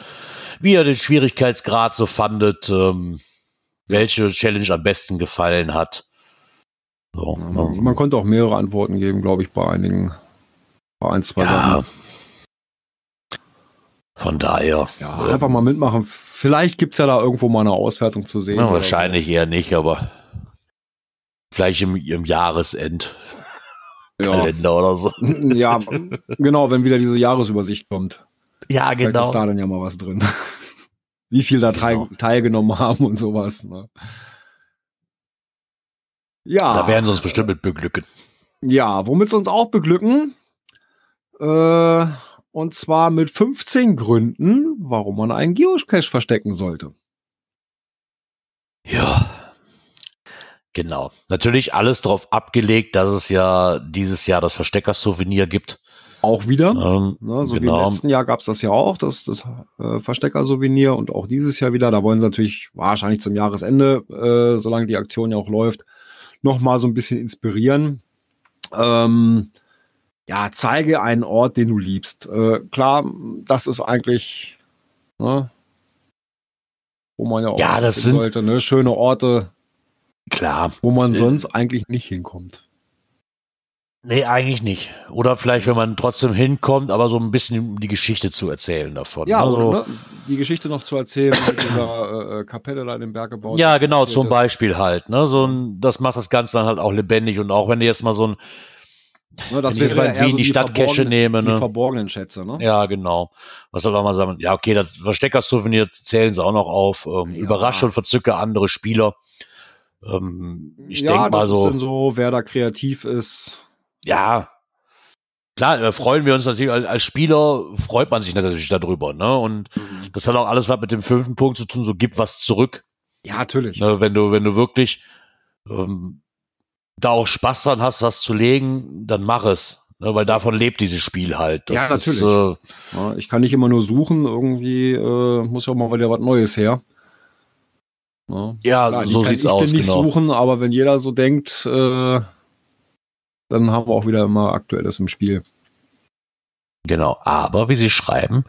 wie ihr den Schwierigkeitsgrad so fandet, ähm, welche Challenge am besten gefallen hat. So, Ja, man, man konnte auch mehrere Antworten geben, glaube ich, bei einigen, bei ein, zwei ja. Sachen. Von daher. Ja, ähm, einfach mal mitmachen. Vielleicht gibt's ja da irgendwo mal eine Auswertung zu sehen. Ja, wahrscheinlich eher nicht, aber vielleicht im, im Jahresend. Kalender oder so. Ja. ja, genau, wenn wieder diese Jahresübersicht kommt. Ja, Vielleicht ist genau. da dann ja mal was drin. Wie viel da teil, Genau. teilgenommen haben und sowas. Ne? Ja. Da werden sie uns bestimmt mit beglücken. Ja, womit sie uns auch beglücken. Äh, und zwar mit 15 Gründen, warum man einen Geocache verstecken sollte. Ja. Genau. Natürlich alles darauf abgelegt, dass es ja dieses Jahr das Verstecker-Souvenir gibt. Auch wieder. Ähm, Ne, so wie im genau. letzten Jahr gab es das ja auch, das, das äh, Verstecker-Souvenir und auch dieses Jahr wieder. Da wollen sie natürlich wahrscheinlich zum Jahresende, äh, solange die Aktion ja auch läuft, nochmal so ein bisschen inspirieren. Ähm, ja, zeige einen Ort, den du liebst. Äh, klar, das ist eigentlich, ne, wo man ja auch Ja, das sind- sollte, ne? schöne Orte, Klar. wo man Äh, sonst eigentlich nicht hinkommt. Nee, eigentlich nicht. Oder vielleicht, wenn man trotzdem hinkommt, aber so ein bisschen die Geschichte zu erzählen davon. Ja, so, oder, ne, die Geschichte noch zu erzählen mit dieser äh, äh, Kapelle da in den Berg gebaut. Ja, genau, zum ist. Beispiel halt. Ne? So ein, das macht das Ganze dann halt auch lebendig und auch wenn du jetzt mal so ein, Ne, das jetzt mal in Wien die Stadtcache verborgenen- nehme, Die ne? verborgenen Schätze, ne? ja, genau. Was soll auch mal sagen, ja, okay, das Verstecker-Souvenir zählen sie auch noch auf. Ähm, Ja. Überrasche und verzücke andere Spieler. Ähm, ich ja, denke mal so, ist dann so, wer da kreativ ist. Ja, klar, da freuen wir uns natürlich, als, Spieler freut man sich natürlich darüber, ne? Und das hat auch alles was mit dem fünften Punkt zu tun, so gib was zurück. Ja, natürlich. Ne, wenn du, wenn du wirklich ähm, da auch Spaß dran hast, was zu legen, dann mach es. Ne, weil davon lebt dieses Spiel halt. Das Ja, Ist, natürlich. äh, Ja, ich kann nicht immer nur suchen, irgendwie äh, muss ja auch mal wieder was Neues her. Ja, ja, klar, so kann sieht's ich aus, denn nicht genau. suchen, aber wenn jeder so denkt, äh, dann haben wir auch wieder immer Aktuelles im Spiel. Genau. Aber wie sie schreiben,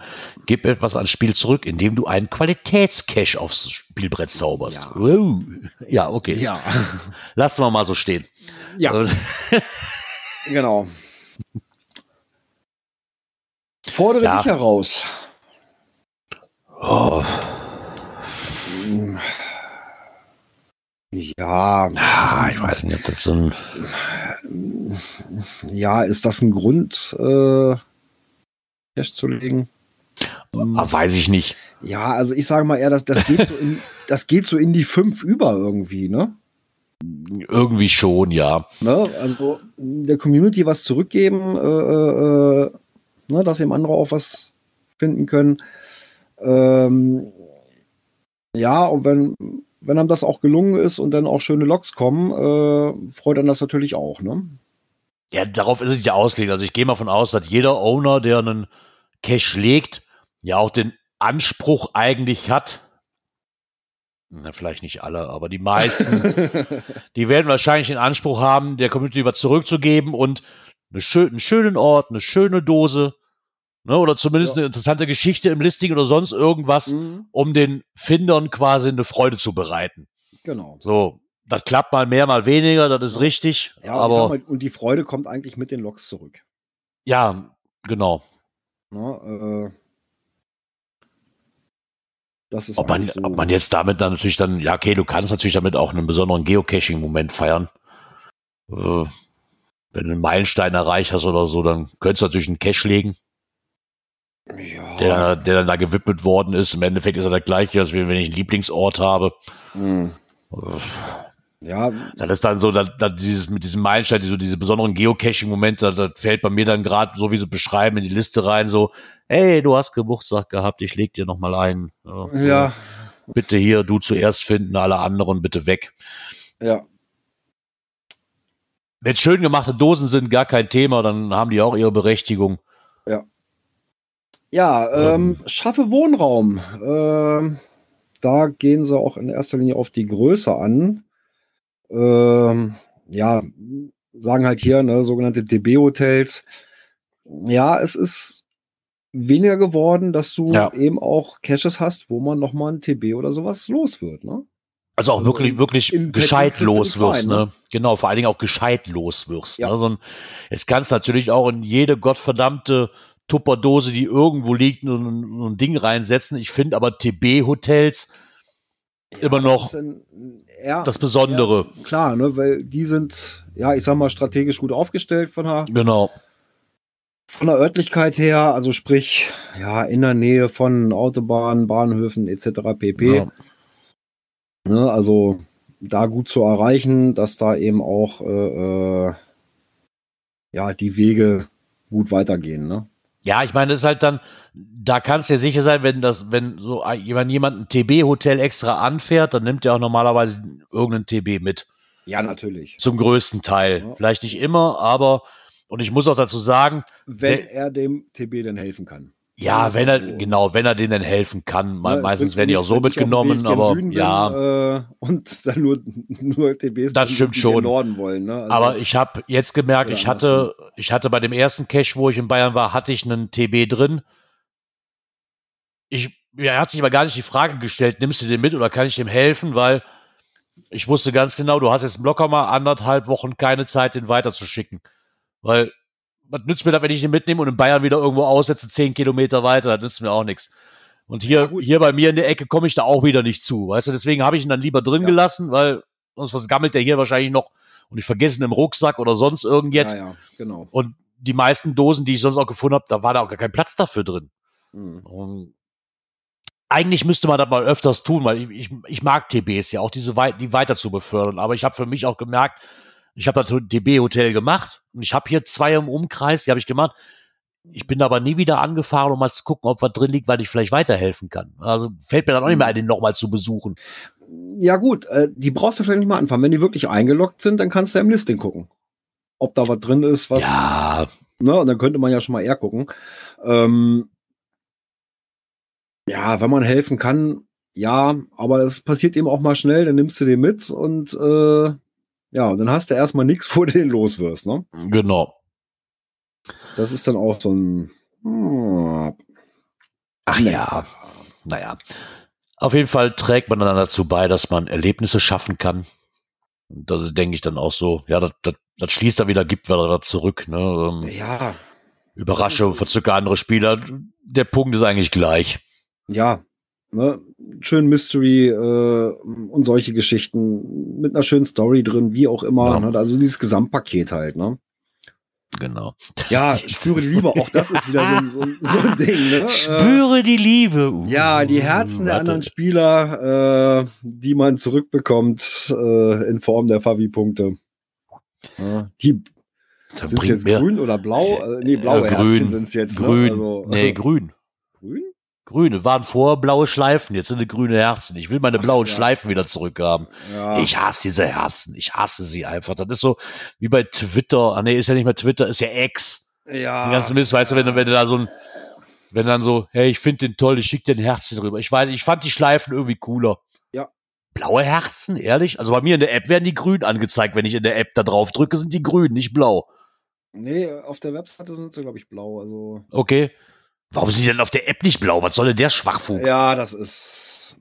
gib etwas ans Spiel zurück, indem du einen Qualitätscache aufs Spielbrett zauberst. Ja. Wow. Ja, okay. Ja, Lassen wir mal so stehen. ja, Also, genau. Fordere Ja. dich heraus. oh, Ja, ah, ich weiß nicht, ob das so ein. ja, ist das ein Grund, äh, Cash zu legen? Ah, weiß ich nicht. Ja, also ich sage mal eher, das, das, geht so in, das geht so in die fünf über irgendwie, ne? Irgendwie schon, ja. ne? Also der Community was zurückgeben, äh, äh, äh, ne? dass eben andere auch was finden können. Ähm, ja, und wenn, wenn einem das auch gelungen ist und dann auch schöne Logs kommen, äh, freut einen das natürlich auch, ne? Ja, darauf ist es ja ausgelegt. Also ich gehe mal von aus, dass jeder Owner, der einen Cache legt, ja auch den Anspruch eigentlich hat. Na, vielleicht nicht alle, aber die meisten, die werden wahrscheinlich den Anspruch haben, der Community was zurückzugeben und eine schön, einen schönen Ort, eine schöne Dose, ne, oder zumindest Ja. eine interessante Geschichte im Listing oder sonst irgendwas, Mhm, um den Findern quasi eine Freude zu bereiten. genau. So, das klappt mal mehr, mal weniger, das ist richtig, Ja, und ich aber mal, und die Freude kommt eigentlich mit den Logs zurück. ja, genau. Ne? Äh, das ist Ob man, so. ob man jetzt damit dann natürlich dann, ja, okay, du kannst natürlich damit auch einen besonderen Geocaching-Moment feiern. Äh, wenn du einen Meilenstein erreicht hast oder so, dann könntest du natürlich einen Cache legen, ja, der, der dann da gewidmet worden ist. Im Endeffekt ist er der gleiche, als wenn ich einen Lieblingsort habe. Mhm. Ja, Das ist dann so, dass, dass dieses, mit diesem Meilenstein, so diese besonderen Geocaching-Momente, das fällt bei mir dann gerade, so wie sie beschreiben, in die Liste rein, so, hey, du hast Geburtstag gehabt, ich leg dir noch mal ein. ja, Bitte hier, du zuerst finden, alle anderen bitte weg. ja. Wenn schön gemachte Dosen sind, gar kein Thema, dann haben die auch ihre Berechtigung. Ja, ähm, Ähm. schaffe Wohnraum. Ähm, da gehen sie auch in erster Linie auf die Größe an. Ähm, ja, sagen halt hier, ne, sogenannte DB-Hotels. Ja, es ist weniger geworden, dass du Ja. eben auch Caches hast, wo man nochmal ein TB oder sowas los wird, ne? Also auch Also wirklich, wirklich gescheit los wirst, ne? ne? Genau, vor allen Dingen auch gescheit los wirst. Ja. Ne? So ein, jetzt kannst du natürlich auch in jede gottverdammte Tupperdose, die irgendwo liegt, so ein, so ein Ding reinsetzen. Ich finde aber TB-Hotels immer das noch ist ein- ja, das Besondere. Ja, klar, ne, weil die sind, ja, ich sag mal, strategisch gut aufgestellt von der Genau. Von der Örtlichkeit her, also sprich, ja, in der Nähe von Autobahnen, Bahnhöfen etc. pp. Ja. Ne, also da gut zu erreichen, dass da eben auch äh, äh, ja, die Wege gut weitergehen. Ne? Ja, ich meine, das ist halt dann, da kannst du dir sicher sein, wenn das, wenn so wenn jemand ein TB-Hotel extra anfährt, dann nimmt er auch normalerweise irgendeinen TB mit. Ja, natürlich. Zum größten Teil. Ja. Vielleicht nicht immer, aber, und ich muss auch dazu sagen, Wenn er dem TB denn helfen kann. Ja, wenn er, so. genau, wenn er den dann helfen kann. Es Meistens werden die auch so mitgenommen, aber bin, ja. äh, und dann nur, nur TBs Das stimmt die schon. Norden wollen. Ne? Also, Aber ich habe jetzt gemerkt, ich hatte, ich hatte bei dem ersten Cache, wo ich in Bayern war, hatte ich einen TB drin. Ich, mir hat sich aber gar nicht die Frage gestellt, nimmst du den mit oder kann ich dem helfen, weil ich wusste ganz genau, du hast jetzt locker mal anderthalb Wochen keine Zeit, den weiterzuschicken. Weil, was nützt mir das, wenn ich den mitnehme und in Bayern wieder irgendwo aussetze, zehn Kilometer weiter, das nützt mir auch nichts. Und hier, Ja, hier bei mir in der Ecke komme ich da auch wieder nicht zu. Weißt du, deswegen habe ich ihn dann lieber drin Ja. gelassen, weil sonst was gammelt der hier wahrscheinlich noch und ich vergesse ihn im Rucksack oder sonst irgendetwas. ja, ja, genau. Und die meisten Dosen, die ich sonst auch gefunden habe, da war da auch gar kein Platz dafür drin. Mhm. Eigentlich müsste man das mal öfters tun, weil ich, ich, ich mag TBs ja auch, diese die weiter zu befördern. Aber ich habe für mich auch gemerkt, ich habe das TB-Hotel gemacht und ich habe hier zwei im Umkreis, die habe ich gemacht. Ich bin aber nie wieder angefahren, um mal zu gucken, ob was drin liegt, weil ich vielleicht weiterhelfen kann. Also fällt mir dann auch nicht mehr ein, den nochmal zu besuchen. Ja, gut, äh, die brauchst du vielleicht nicht mal anfangen. Wenn die wirklich eingeloggt sind, dann kannst du im Listing gucken. Ob da was drin ist, was. Ja, Ne, und dann könnte man ja schon mal eher gucken. Ähm, ja, wenn man helfen kann, ja, aber es passiert eben auch mal schnell, dann nimmst du den mit und äh, ja, und dann hast du erstmal nichts, wo du den los wirst, ne? genau. Das ist dann auch so ein. Hm, Ach ja, naja. Auf jeden Fall trägt man dann dazu bei, dass man Erlebnisse schaffen kann. Das ist, denke ich, dann auch so, ja, das, das, das schließt dann wieder, gibt wieder zurück. Ne? Ähm, Ja, ist- verzücke andere Spieler. Der Punkt ist eigentlich gleich. ja, ne, schön Mystery äh, und solche Geschichten mit einer schönen Story drin, wie auch immer. Ja. Ne? Also dieses Gesamtpaket halt, ne? Genau. Ja, spüre die Liebe, auch das ist wieder so, ein- so, ein- so ein Ding, ne? Äh, Spüre die Liebe. Uh, ja, die Herzen der anderen Spieler, äh, die man zurückbekommt äh, in Form der Favi-Punkte. Ja, die sind jetzt grün oder blau? Äh, nee, blaue Ja, Herzchen grün. sind es jetzt. Grün. Ne? Also, nee, grün. Grün? Grün. Es waren vorher blaue Schleifen, jetzt sind es grüne Herzen. Ich will meine Ach, blauen ja. Schleifen wieder zurückhaben. Ja. Ich hasse diese Herzen. Ich hasse sie einfach. Das ist so wie bei Twitter. Ah, nee, ist ja nicht mehr Twitter, ist ja X. ja. Den ganzen Mist, weißt du, wenn, du- wenn du da so ein, wenn dann so, hey, ich finde den toll, ich schick dir ein Herzchen drüber. Ich weiß, ich fand die Schleifen irgendwie cooler. Ja. Blaue Herzen, ehrlich? Also bei mir in der App werden die grün angezeigt. Wenn ich in der App da drauf drücke, sind die grün, nicht blau. Nee, auf der Webseite sind sie, glaube ich, blau. Also. Okay. Warum sind die denn auf der App nicht blau? Was soll denn der Schwachfug? Ja, das ist.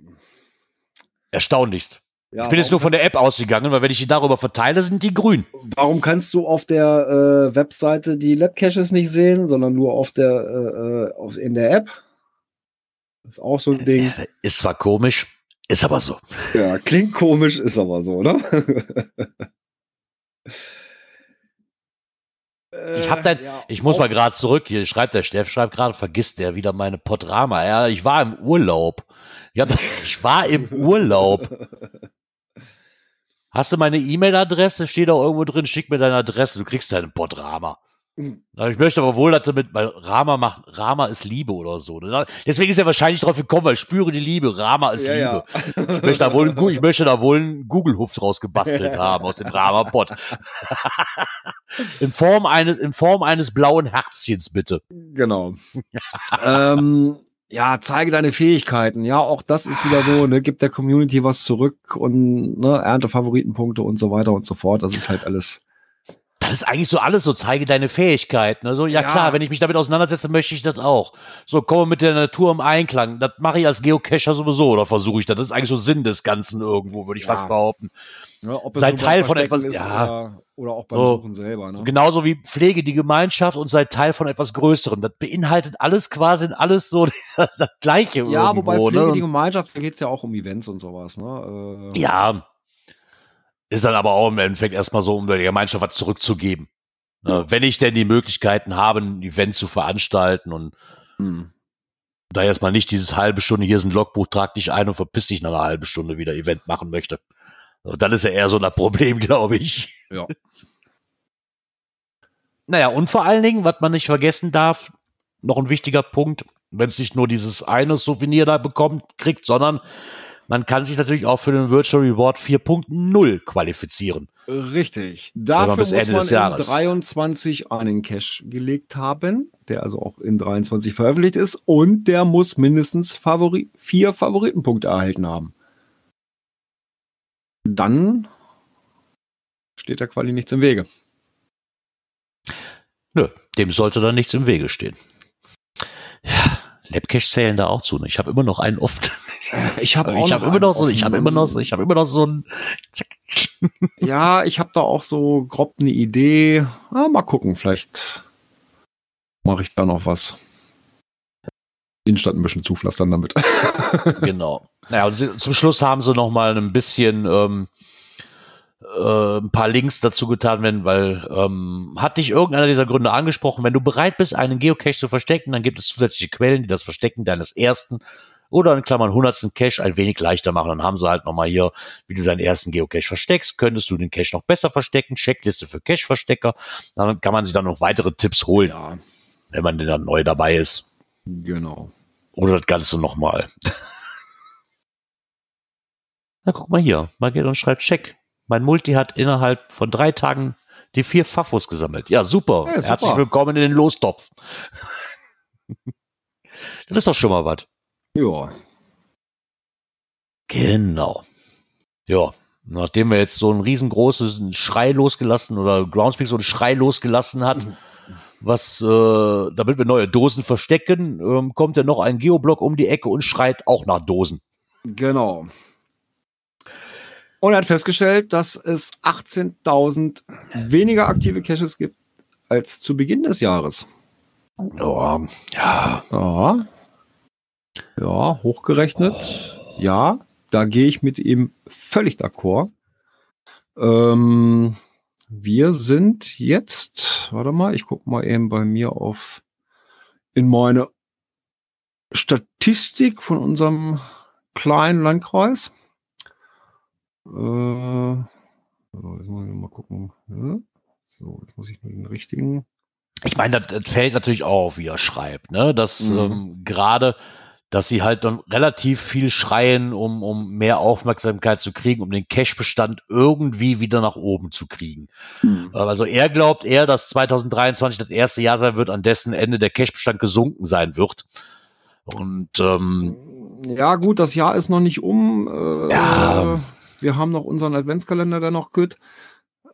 Erstaunlichst. Ja, ich bin jetzt nur von der App ausgegangen, weil wenn ich die darüber verteile, sind die grün. Warum kannst du auf der äh, Webseite die Lab-Caches nicht sehen, sondern nur auf der äh, äh, auf, in der App? Ist auch so ein Ding. Ist zwar komisch, ist aber so. Ja, klingt komisch, ist aber so, ne? Ich hab Äh, ja, Ich muss mal gerade zurück. Hier schreibt der Steff, schreibt gerade, vergisst der wieder meine Podrama. Ja, ich war im Urlaub. Ja, ich war im Urlaub. Hast du meine E-Mail-Adresse? Steht da irgendwo drin, schick mir deine Adresse, du kriegst deinen Podrama. Ich möchte aber wohl, dass du mit, weil Rama macht, Rama ist Liebe oder so. Deswegen ist er wahrscheinlich drauf gekommen, weil ich spüre die Liebe, Rama ist Ja, Liebe. ja. Ich möchte da wohl, einen ich möchte da wohl einen Google-Hupf draus gebastelt haben aus dem Rama-Pod. in Form eines, in Form eines blauen Herzchens, bitte. Genau. ähm, ja, zeige deine Fähigkeiten. Ja, auch das ist wieder so, ne, gib der Community was zurück und ne, ernte Favoritenpunkte und so weiter und so fort. Das ist halt alles. Das ist eigentlich so alles so, zeige deine Fähigkeiten. Also, ja, Ja. klar, wenn ich mich damit auseinandersetze, möchte ich das auch. So, komme mit der Natur im Einklang. Das mache ich als Geocacher sowieso, oder versuche ich das. Das ist eigentlich so Sinn des Ganzen irgendwo, würde ich Ja. fast behaupten. Ne, ob Sei Teil von etwas- ist ja. oder, oder auch beim So. Suchen selber. Ne? Genauso wie Pflege die Gemeinschaft und sei Teil von etwas Größerem. Das beinhaltet alles quasi in alles so das Gleiche Ja, irgendwo. wobei Pflege ne? die Gemeinschaft, da geht's ja auch um Events und sowas. Ne? Äh, Ja. Ist dann aber auch im Endeffekt erstmal so, um der Gemeinschaft was zurückzugeben. Ne, Wenn ich denn die Möglichkeiten habe, ein Event zu veranstalten und hm. da erstmal nicht dieses halbe Stunde, hier ist ein Logbuch, trag dich ein und verpiss dich nach einer halben Stunde wieder Event machen möchte. Und dann ist ja eher so ein Problem, glaube ich. Ja. Naja, und vor allen Dingen, was man nicht vergessen darf, noch ein wichtiger Punkt, wenn es nicht nur dieses eine Souvenir da bekommt, kriegt, sondern man kann sich natürlich auch für den Virtual Reward 4.0 qualifizieren. Richtig. man Dafür bis muss Ende man des in Jahres. 23 einen Cache gelegt haben, der also auch in 23 veröffentlicht ist und der muss mindestens Favori vier Favoritenpunkte erhalten haben. Dann steht der Quali nichts im Wege. Nö, dem sollte da nichts im Wege stehen. Ja, Labcache zählen da auch zu. Ne? Ich habe immer noch einen oft. Ich habe Ich habe immer noch so, ich habe immer noch so, ich habe immer noch so ein. Zack. Ja, ich habe da auch so grob eine Idee. Ah, mal gucken, vielleicht mache ich da noch was. Innenstadt ein bisschen zupflastern damit. Genau. Naja, und sie, zum Schluss haben sie noch mal ein bisschen ähm, äh, ein paar Links dazu getan, wenn, weil ähm, hat dich irgendeiner dieser Gründe angesprochen, wenn du bereit bist, einen Geocache zu verstecken, dann gibt es zusätzliche Quellen, die das Verstecken deines ersten oder in Klammern hundertsten Cache ein wenig leichter machen. Dann haben sie halt nochmal hier, wie du deinen ersten Geocache versteckst, könntest du den Cache noch besser verstecken, Checkliste für Cache-Verstecker. Dann kann man sich dann noch weitere Tipps holen, ja, wenn man dann neu dabei ist. genau. Oder das Ganze nochmal. Na, guck mal hier. Magellan schreibt Check. Mein Multi hat innerhalb von drei Tagen die vier Fafos gesammelt. Ja, super. Ja, super. Herzlich willkommen in den Lostopf. das ist doch schon mal was. Ja. Genau. Ja, nachdem wir jetzt so ein riesengroßes Schrei losgelassen oder Groundspeak so einen Schrei losgelassen hat, was, äh, damit wir neue Dosen verstecken, ähm, kommt ja noch ein Geoblock um die Ecke und schreit auch nach Dosen. Genau. Und er hat festgestellt, dass es 18.000 weniger aktive Caches gibt als zu Beginn des Jahres. Ja, ja, Ja. Ja, hochgerechnet. Ja, da gehe ich mit ihm völlig d'accord. Ähm, wir sind jetzt, warte mal, ich gucke mal eben bei mir auf in meine Statistik von unserem kleinen Landkreis. Äh, so, jetzt muss ich mal gucken. Ja. So, jetzt muss ich nur den richtigen. ich meine, das, das fällt natürlich auch auf, wie er schreibt, ne? Dass Mhm. ähm, gerade, dass sie halt dann relativ viel schreien, um, um mehr Aufmerksamkeit zu kriegen, um den Cash-Bestand irgendwie wieder nach oben zu kriegen. Also er glaubt eher, dass 2023 das erste Jahr sein wird, an dessen Ende der Cash-Bestand gesunken sein wird. Und ähm, Ja, gut, das Jahr ist noch nicht um. Äh, Ja. Wir haben noch unseren Adventskalender, der noch geht.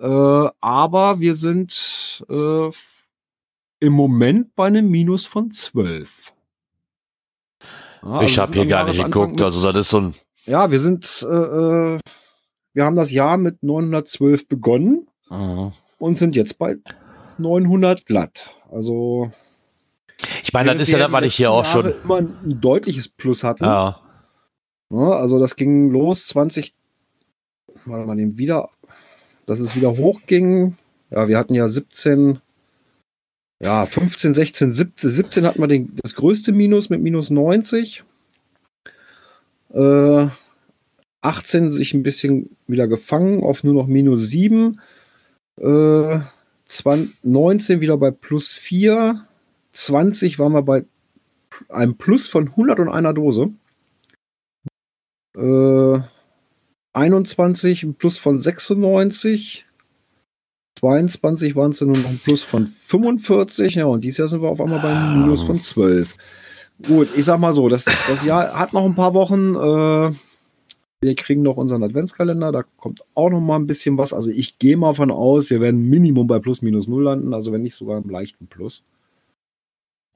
Äh, aber wir sind äh, im Moment bei einem Minus von 12. Ja, also ich habe hier gar nicht Jahresanfang geguckt. Also das ist so ein Ja, wir sind, äh, äh, wir haben das Jahr mit 912 begonnen Mhm. und sind jetzt bei 900 glatt. Also Ich meine, das ist ja was die ich hier auch schon. Immer ein deutliches Plus hatten. Ja, Ja, also das ging los 20, warte mal, den wieder, dass es wieder hochging. Ja, wir hatten ja 17, ja, 15, 16, 17, 17 hatten wir den, das größte Minus mit minus 90. Äh, 18 sich ein bisschen wieder gefangen auf nur noch minus 7. Äh, 20, 19 wieder bei plus 4. 20 waren wir bei einem Plus von 101 Dose. Äh, 21 ein Plus von 96. 22 waren es dann nur noch ein Plus von 45. Ja, und dieses Jahr sind wir auf einmal bei einem Minus von 12. Gut, ich sag mal so, das, das Jahr hat noch ein paar Wochen. Äh, wir kriegen noch unseren Adventskalender, da kommt auch noch mal ein bisschen was. Also ich gehe mal von aus, wir werden Minimum bei plus minus null landen, also wenn nicht sogar im leichten Plus.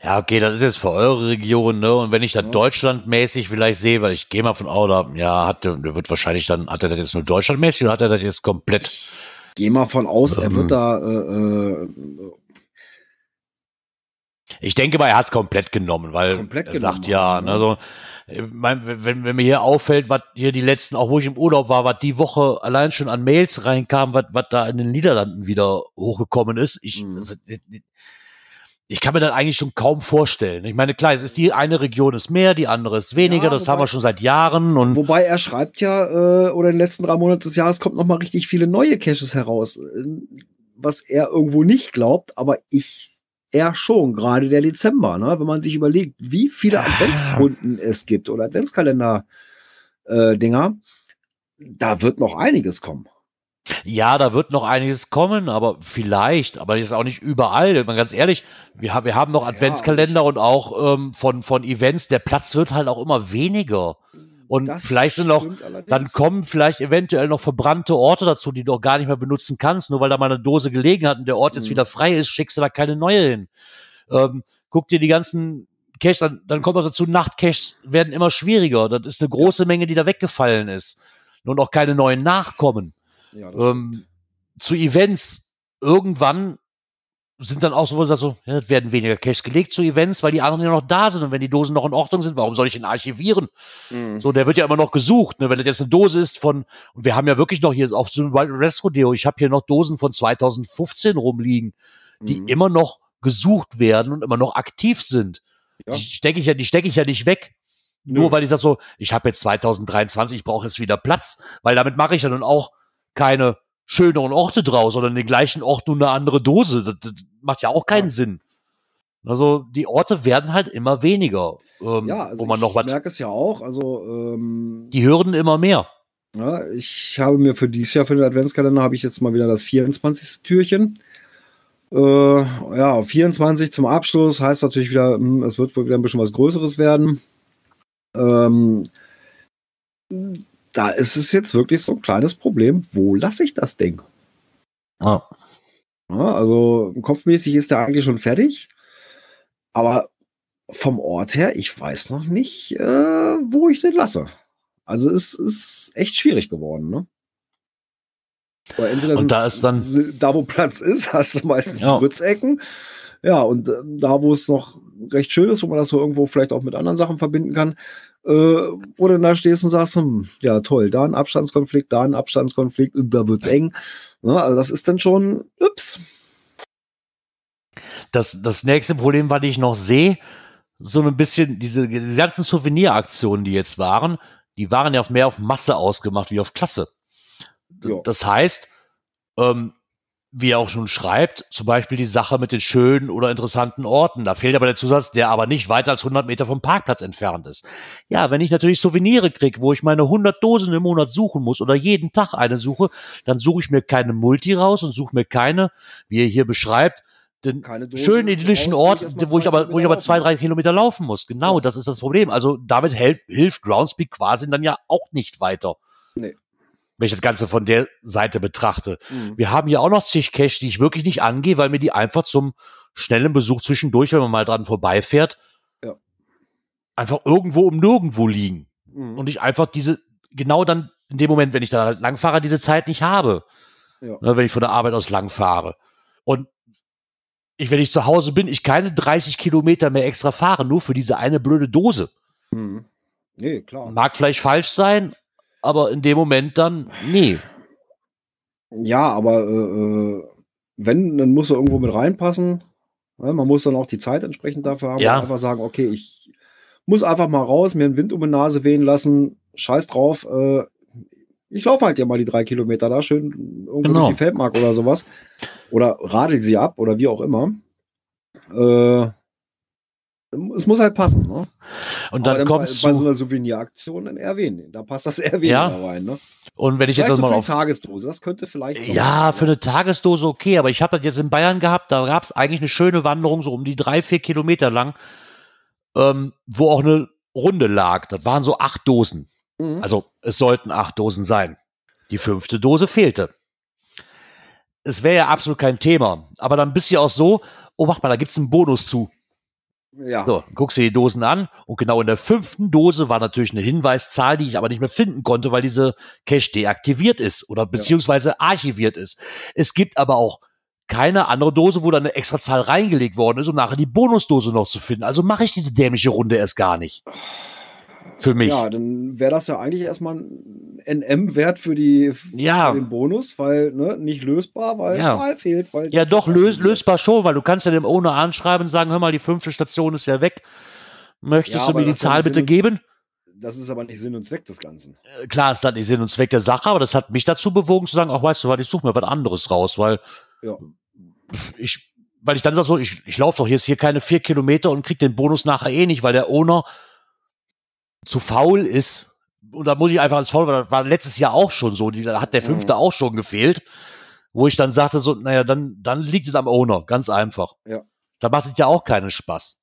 Ja, okay, das ist jetzt für eure Region, ne? Und wenn ich das Ja. deutschlandmäßig vielleicht sehe, weil ich gehe mal von aus, ja, hat wird wahrscheinlich dann, hat er das jetzt nur deutschlandmäßig oder hat er das jetzt komplett? Gehe mal von aus, er wird da äh, äh, Ich denke mal, er hat es komplett genommen, weil Komplett er genommen sagt ja, ne, so, ich mein, wenn, wenn mir hier auffällt, was hier die letzten, auch wo ich im Urlaub war, was die Woche allein schon an Mails reinkam, was was da in den Niederlanden wieder hochgekommen ist, ich, Mhm. also, ich, kann mir das eigentlich schon kaum vorstellen. Ich meine, klar, es ist die eine Region ist mehr, die andere ist weniger, Ja, das haben wir schon seit Jahren und Wobei er schreibt ja, äh, oder in den letzten drei Monaten des Jahres kommt noch mal richtig viele neue Caches heraus. Äh, Was er irgendwo nicht glaubt, aber ich er schon, gerade der Dezember, ne? wenn man sich überlegt, wie viele Adventsrunden es gibt oder Adventskalender-Dinger, da wird noch einiges kommen. Ja, da wird noch einiges kommen, aber vielleicht, aber ist auch nicht überall. Mal ganz ehrlich, wir, haben wir haben noch Adventskalender also und auch ähm, von, von Events. Der Platz wird halt auch immer weniger. Und Das vielleicht sind noch, allerdings. dann kommen vielleicht eventuell noch verbrannte Orte dazu, die du auch gar nicht mehr benutzen kannst, nur weil da mal eine Dose gelegen hat und der Ort jetzt Mhm. wieder frei ist, schickst du da keine neue hin. Ähm, guck dir die ganzen Caches, dann, dann kommt noch dazu, Nachtcaches werden immer schwieriger. Das ist eine große Menge, die da weggefallen ist. Und auch keine neuen nachkommen Ja, ähm, zu Events irgendwann sind dann auch so, wo du sagst so, ja, es werden weniger Cash gelegt zu Events, weil die anderen ja noch da sind und wenn die Dosen noch in Ordnung sind, warum soll ich ihn archivieren? Mhm. So, der wird ja immer noch gesucht, ne? wenn das jetzt eine Dose ist von, und wir haben ja wirklich noch hier auf so einem Wild West Rodeo, ich habe hier noch Dosen von 2015 rumliegen, die Mhm. immer noch gesucht werden und immer noch aktiv sind. Ja. Die stecke ich ja, die stecke ich ja nicht weg. Nö. Nur weil ich sag so, ich habe jetzt 2023, ich brauche jetzt wieder Platz, weil damit mache ich ja nun auch keine schöneren Orte draus, sondern den gleichen Ort nur eine andere Dose. Das, das macht ja auch keinen Ja. Sinn. Also die Orte werden halt immer weniger, ähm, ja, also wo man noch ich was. merke es ja auch. Also ähm, Die Hürden immer mehr. Ja, ich habe mir für dieses Jahr für den Adventskalender habe ich jetzt mal wieder das 24. Türchen. Äh, ja, 24 zum Abschluss heißt natürlich wieder, hm, es wird wohl wieder ein bisschen was Größeres werden. Ähm, da ist es jetzt wirklich so ein kleines Problem. Wo lasse ich das Ding? Ja. Ja, also kopfmäßig ist der eigentlich schon fertig. Aber vom Ort her, ich weiß noch nicht, äh, wo ich den lasse. Also es ist echt schwierig geworden, ne? Weil entweder Und da ist dann- da wo Platz ist, hast du meistens Ja. Grützecken. Ja, und ähm, da, wo es noch recht schön ist, wo man das so irgendwo vielleicht auch mit anderen Sachen verbinden kann, äh, wo du dann da stehst und sagst, hm, ja toll, da ein Abstandskonflikt, da ein Abstandskonflikt, da wird's eng. Ne, also das ist dann schon, ups. Das, das nächste Problem, was ich noch sehe, so ein bisschen diese, diese ganzen Souveniraktionen, die jetzt waren, die waren ja auf mehr auf Masse ausgemacht wie auf Klasse. Ja. Das heißt, ähm, wie er auch schon schreibt, zum Beispiel die Sache mit den schönen oder interessanten Orten. Da fehlt aber der Zusatz, der aber nicht weiter als 100 Meter vom Parkplatz entfernt ist. Ja, wenn ich natürlich Souvenire kriege, wo ich meine 100 Dosen im Monat suchen muss oder jeden Tag eine suche, dann suche ich mir keine Multi raus und suche mir keine, wie er hier beschreibt, den schönen idyllischen Ort, wo ich aber, wo ich aber zwei, drei. Kilometer laufen muss. Genau, Ja. das ist das Problem. Also damit hilft Groundspeak quasi dann ja auch nicht weiter. Nee. Wenn ich das Ganze von der Seite betrachte. Mhm. Wir haben hier auch noch zig Cash, die ich wirklich nicht angehe, weil mir die einfach zum schnellen Besuch zwischendurch, wenn man mal dran vorbeifährt, Ja. einfach irgendwo um nirgendwo liegen. Mhm. Und ich einfach diese, genau dann in dem Moment, wenn ich da halt langfahre, diese Zeit nicht habe. Ja. Ne, wenn ich von der Arbeit aus langfahre. Und ich, wenn ich zu Hause bin, ich keine 30 Kilometer mehr extra fahre, nur für diese eine blöde Dose. Mhm. Nee, klar. Mag vielleicht falsch sein, aber in dem Moment dann, nee. Ja, aber äh, äh, wenn, dann muss er irgendwo mit reinpassen. Ja, man muss dann auch die Zeit entsprechend dafür haben. Ja. Und einfach sagen, okay, ich muss einfach mal raus, mir einen Wind um die Nase wehen lassen. Scheiß drauf. Äh, ich laufe halt ja mal die drei Kilometer da schön irgendwo Genau. die Feldmark oder sowas. Oder radel sie ab oder wie auch immer. Äh, es muss halt passen. Ne? Und dann bei, kommst bei so du, einer Souveniraktion dann eher wenig. Da passt das weniger Ja. rein. Ne? und wenn ich jetzt Vielleicht das so mal für auf, Tagesdose, das könnte vielleicht. ja, für eine Tagesdose okay, aber ich habe das jetzt in Bayern gehabt, da gab es eigentlich eine schöne Wanderung, so um die drei, vier Kilometer lang, ähm, wo auch eine Runde lag. Das waren so acht Dosen. Mhm. Also es sollten acht Dosen sein. Die fünfte Dose fehlte. Es wäre ja absolut kein Thema. Aber dann bist du ja auch so, oh, mach mal, da gibt's einen Bonus zu. Ja. So, guckst dir die Dosen an und genau in der fünften Dose war natürlich eine Hinweiszahl, die ich aber nicht mehr finden konnte, weil diese Cache deaktiviert ist oder beziehungsweise archiviert ist. Es gibt aber auch keine andere Dose, wo da eine extra Zahl reingelegt worden ist, um nachher die Bonusdose noch zu finden. Also mache ich diese dämliche Runde erst gar nicht. Für mich. Ja, dann wäre das ja eigentlich erstmal ein NM-Wert für, die, Ja. für den Bonus, weil ne, nicht lösbar, weil Ja. Zahl fehlt. Weil Ja, doch, lös, lösbar schon, weil du kannst ja dem Owner anschreiben und sagen, hör mal, die fünfte Station ist ja weg. Möchtest Ja, du mir die ja Zahl bitte Sinn geben? Das ist aber nicht Sinn und Zweck des Ganzen. Äh, Klar ist das nicht Sinn und Zweck der Sache, aber das hat mich dazu bewogen zu sagen, ach weißt du was, ich suche mir was anderes raus, weil Ja. ich weil ich dann sage so, ich, ich laufe doch jetzt hier keine vier Kilometer und krieg den Bonus nachher eh nicht, weil der Owner zu faul ist. Und da muss ich einfach als faul, weil das war letztes Jahr auch schon so, da hat der Mhm. fünfte auch schon gefehlt, wo ich dann sagte so, naja, dann, dann liegt es am Owner, ganz einfach. Ja. Da macht es ja auch keinen Spaß.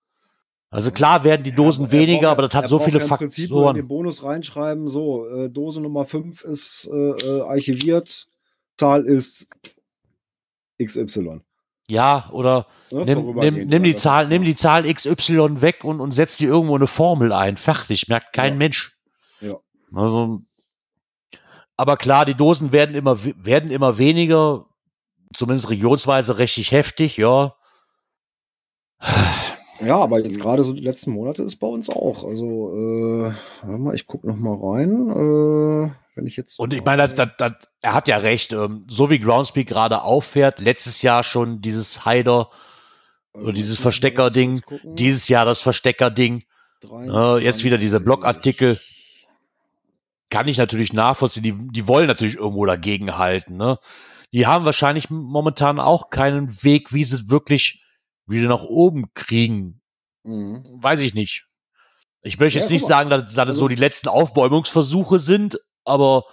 Also klar werden die Dosen Ja, er weniger, braucht aber das hat so viele ja im Prinzip nur in den Faktoren. Bonus reinschreiben, so, äh, Dose Nummer 5 ist äh, äh, archiviert, Zahl ist XY. Ja, oder Ne, nimm, nimm, nimm die Zahl, nimm die Zahl XY weg und, und setz die irgendwo eine Formel ein. Fertig, merkt kein Ja. Mensch. Ja. Also, aber klar, die Dosen werden immer, we- werden immer weniger, zumindest regionsweise richtig heftig, ja. Ja, aber jetzt gerade so die letzten Monate ist bei uns auch. Also, äh, warte mal, ich gucke noch mal rein. Äh, wenn ich jetzt. Und ich meine, das, das, das, er hat ja recht, ähm, so wie Groundspeak gerade auffährt, letztes Jahr schon dieses Hider, Also, dieses Versteckerding, dieses Jahr das Versteckerding, äh, jetzt wieder diese 23. Blogartikel. kann ich natürlich nachvollziehen. Die, die wollen natürlich irgendwo dagegen halten. Ne? Die haben wahrscheinlich momentan auch keinen Weg, wie sie es wirklich wieder nach oben kriegen. Mhm. Weiß ich nicht. Ich möchte Ja, jetzt nicht mal. sagen, dass, dass das Also- so die letzten Aufbäumungsversuche sind, aber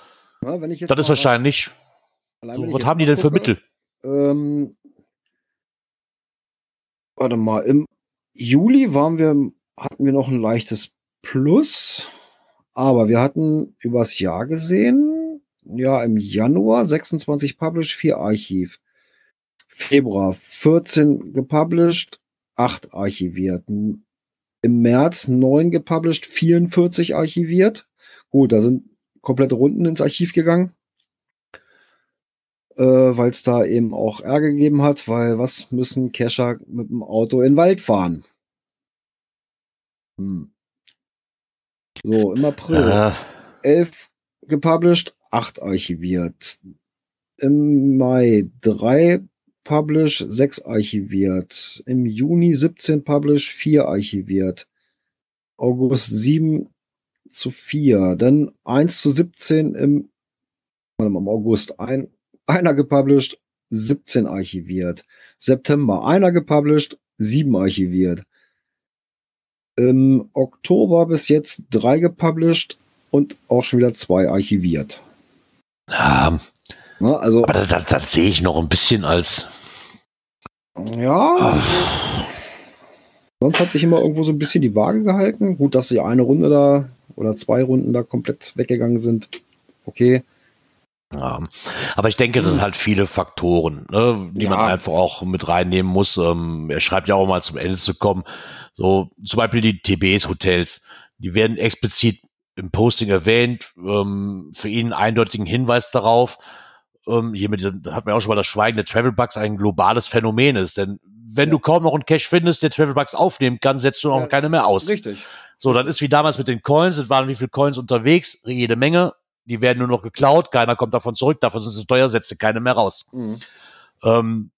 Ja, wenn ich jetzt das ist wahrscheinlich. So, was haben die denn für gucke, Mittel? Ähm, warte mal, im Juli waren wir, hatten wir noch ein leichtes Plus, aber wir hatten übers Jahr gesehen, ja, im Januar 26 published, 4 Archiv. Februar 14 gepublished, 8 archiviert. Im März 9 gepublished, 44 archiviert. Gut, da sind komplette Runden ins Archiv gegangen äh, weil es da eben auch Ärger gegeben hat, weil was müssen Kescher mit dem Auto in den Wald fahren? Hm. So, im April Äh, 11 gepublished, 8 archiviert. Im Mai 3 publish, 6 archiviert. Im Juni 17 publish, 4 archiviert. August 7 zu 4. Dann 1 zu 17 im, warte mal, im August ein, einer gepublished, 17 archiviert. September einer gepublished, 7 archiviert. Im Oktober bis jetzt drei gepublished und auch schon wieder zwei archiviert. ja, Ne, also, aber das, das, das sehe ich noch ein bisschen als. ja, Ah, sonst hat sich immer irgendwo so ein bisschen die Waage gehalten. Gut, dass die eine Runde da oder zwei Runden da komplett weggegangen sind. Okay. Ja. Aber ich denke, das sind halt viele Faktoren, ne, die Ja. man einfach auch mit reinnehmen muss. Ähm, er schreibt ja auch mal zum Ende zu kommen. So, zum Beispiel die TBs-Hotels, die werden explizit im Posting erwähnt, ähm, für ihn einen eindeutigen Hinweis darauf. Ähm, hier mit diesem, da hat man auch schon mal das Schweigen der Travelbugs ein globales Phänomen ist. Denn wenn Ja. du kaum noch einen Cache findest, der Travelbugs aufnehmen kann, setzt du auch keine mehr aus. Richtig. So, dann ist wie damals mit den Coins, es waren wie viele Coins unterwegs, jede Menge, die werden nur noch geklaut, keiner kommt davon zurück, davon sind sie teuer, setzt keine mehr raus. Mhm. Ähm,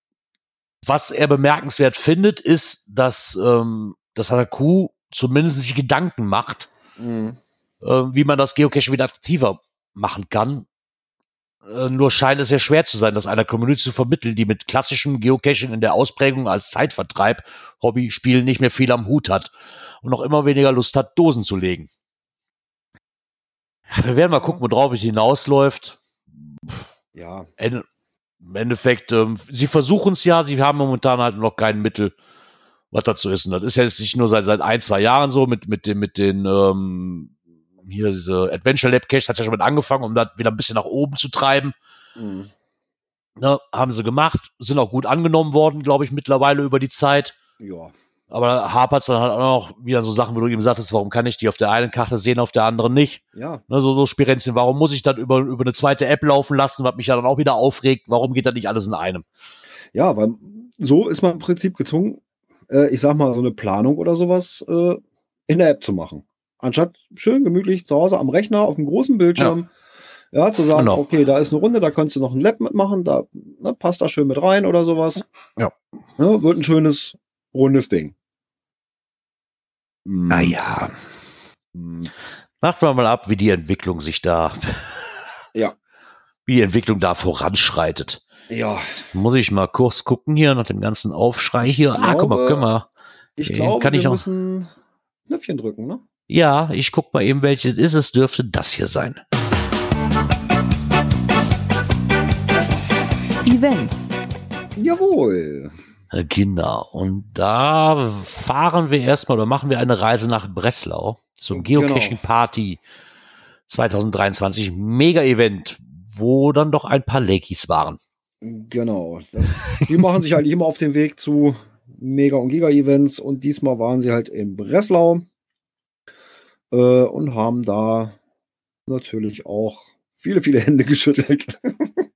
was er bemerkenswert findet, ist, dass, ähm, dass HQ zumindest sich Gedanken macht, Mhm. äh, wie man das Geocache wieder attraktiver machen kann. Äh, nur scheint es sehr schwer zu sein, das einer Community zu vermitteln, die mit klassischem Geocaching in der Ausprägung als Zeitvertreib, Hobby, Spielen nicht mehr viel am Hut hat und noch immer weniger Lust hat, Dosen zu legen. Wir werden mal gucken, worauf es hinausläuft. Ja. En- Im Endeffekt, ähm, sie versuchen es ja, sie haben momentan halt noch kein Mittel, was dazu ist. Und das ist ja jetzt nicht nur seit, seit ein, zwei Jahren so mit, mit, dem, mit den, ähm, hier diese Adventure Lab Cache hat ja schon mit angefangen, um das wieder ein bisschen nach oben zu treiben. Mhm. Ne, haben sie gemacht, sind auch gut angenommen worden, glaube ich, mittlerweile über die Zeit. Ja. Aber hapert dann halt auch noch wieder so Sachen, wie du eben sagtest, warum kann ich die auf der einen Karte sehen, auf der anderen nicht? Ja. Ne, so, so Spirenzchen, warum muss ich das über, über eine zweite App laufen lassen, was mich ja dann auch wieder aufregt? Warum geht das nicht alles in einem? Ja, weil so ist man im Prinzip gezwungen, äh, ich sag mal, so eine Planung oder sowas äh, in der App zu machen. Anstatt schön gemütlich zu Hause am Rechner auf dem großen Bildschirm, ja, zu sagen, Genau. okay, da ist eine Runde, da kannst du noch ein Lab mitmachen, da ne, passt da schön mit rein oder sowas. Ja. Ne, wird ein schönes, rundes Ding. Hm. Naja, Hm. warten wir mal ab, wie die Entwicklung sich da, Ja. wie die Entwicklung da voranschreitet. Ja, Muss ich mal kurz gucken hier nach dem ganzen Aufschrei hier. Ah, guck mal, glaube, können wir. ich Okay, glaube, kann ich wir noch- müssen Knöpfchen drücken, ne? Ja, ich guck mal eben, welches ist es. Dürfte das hier sein. Events. Jawohl. Äh, Genau. Und da fahren wir erstmal oder machen wir eine Reise nach Breslau zum Genau. Geocaching Party 2023. Mega-Event, wo dann doch ein paar Lakeys waren. Genau. Das, die machen sich eigentlich immer auf den Weg zu Mega- und Giga-Events und diesmal waren sie halt in Breslau äh, und haben da natürlich auch viele, viele Hände geschüttelt.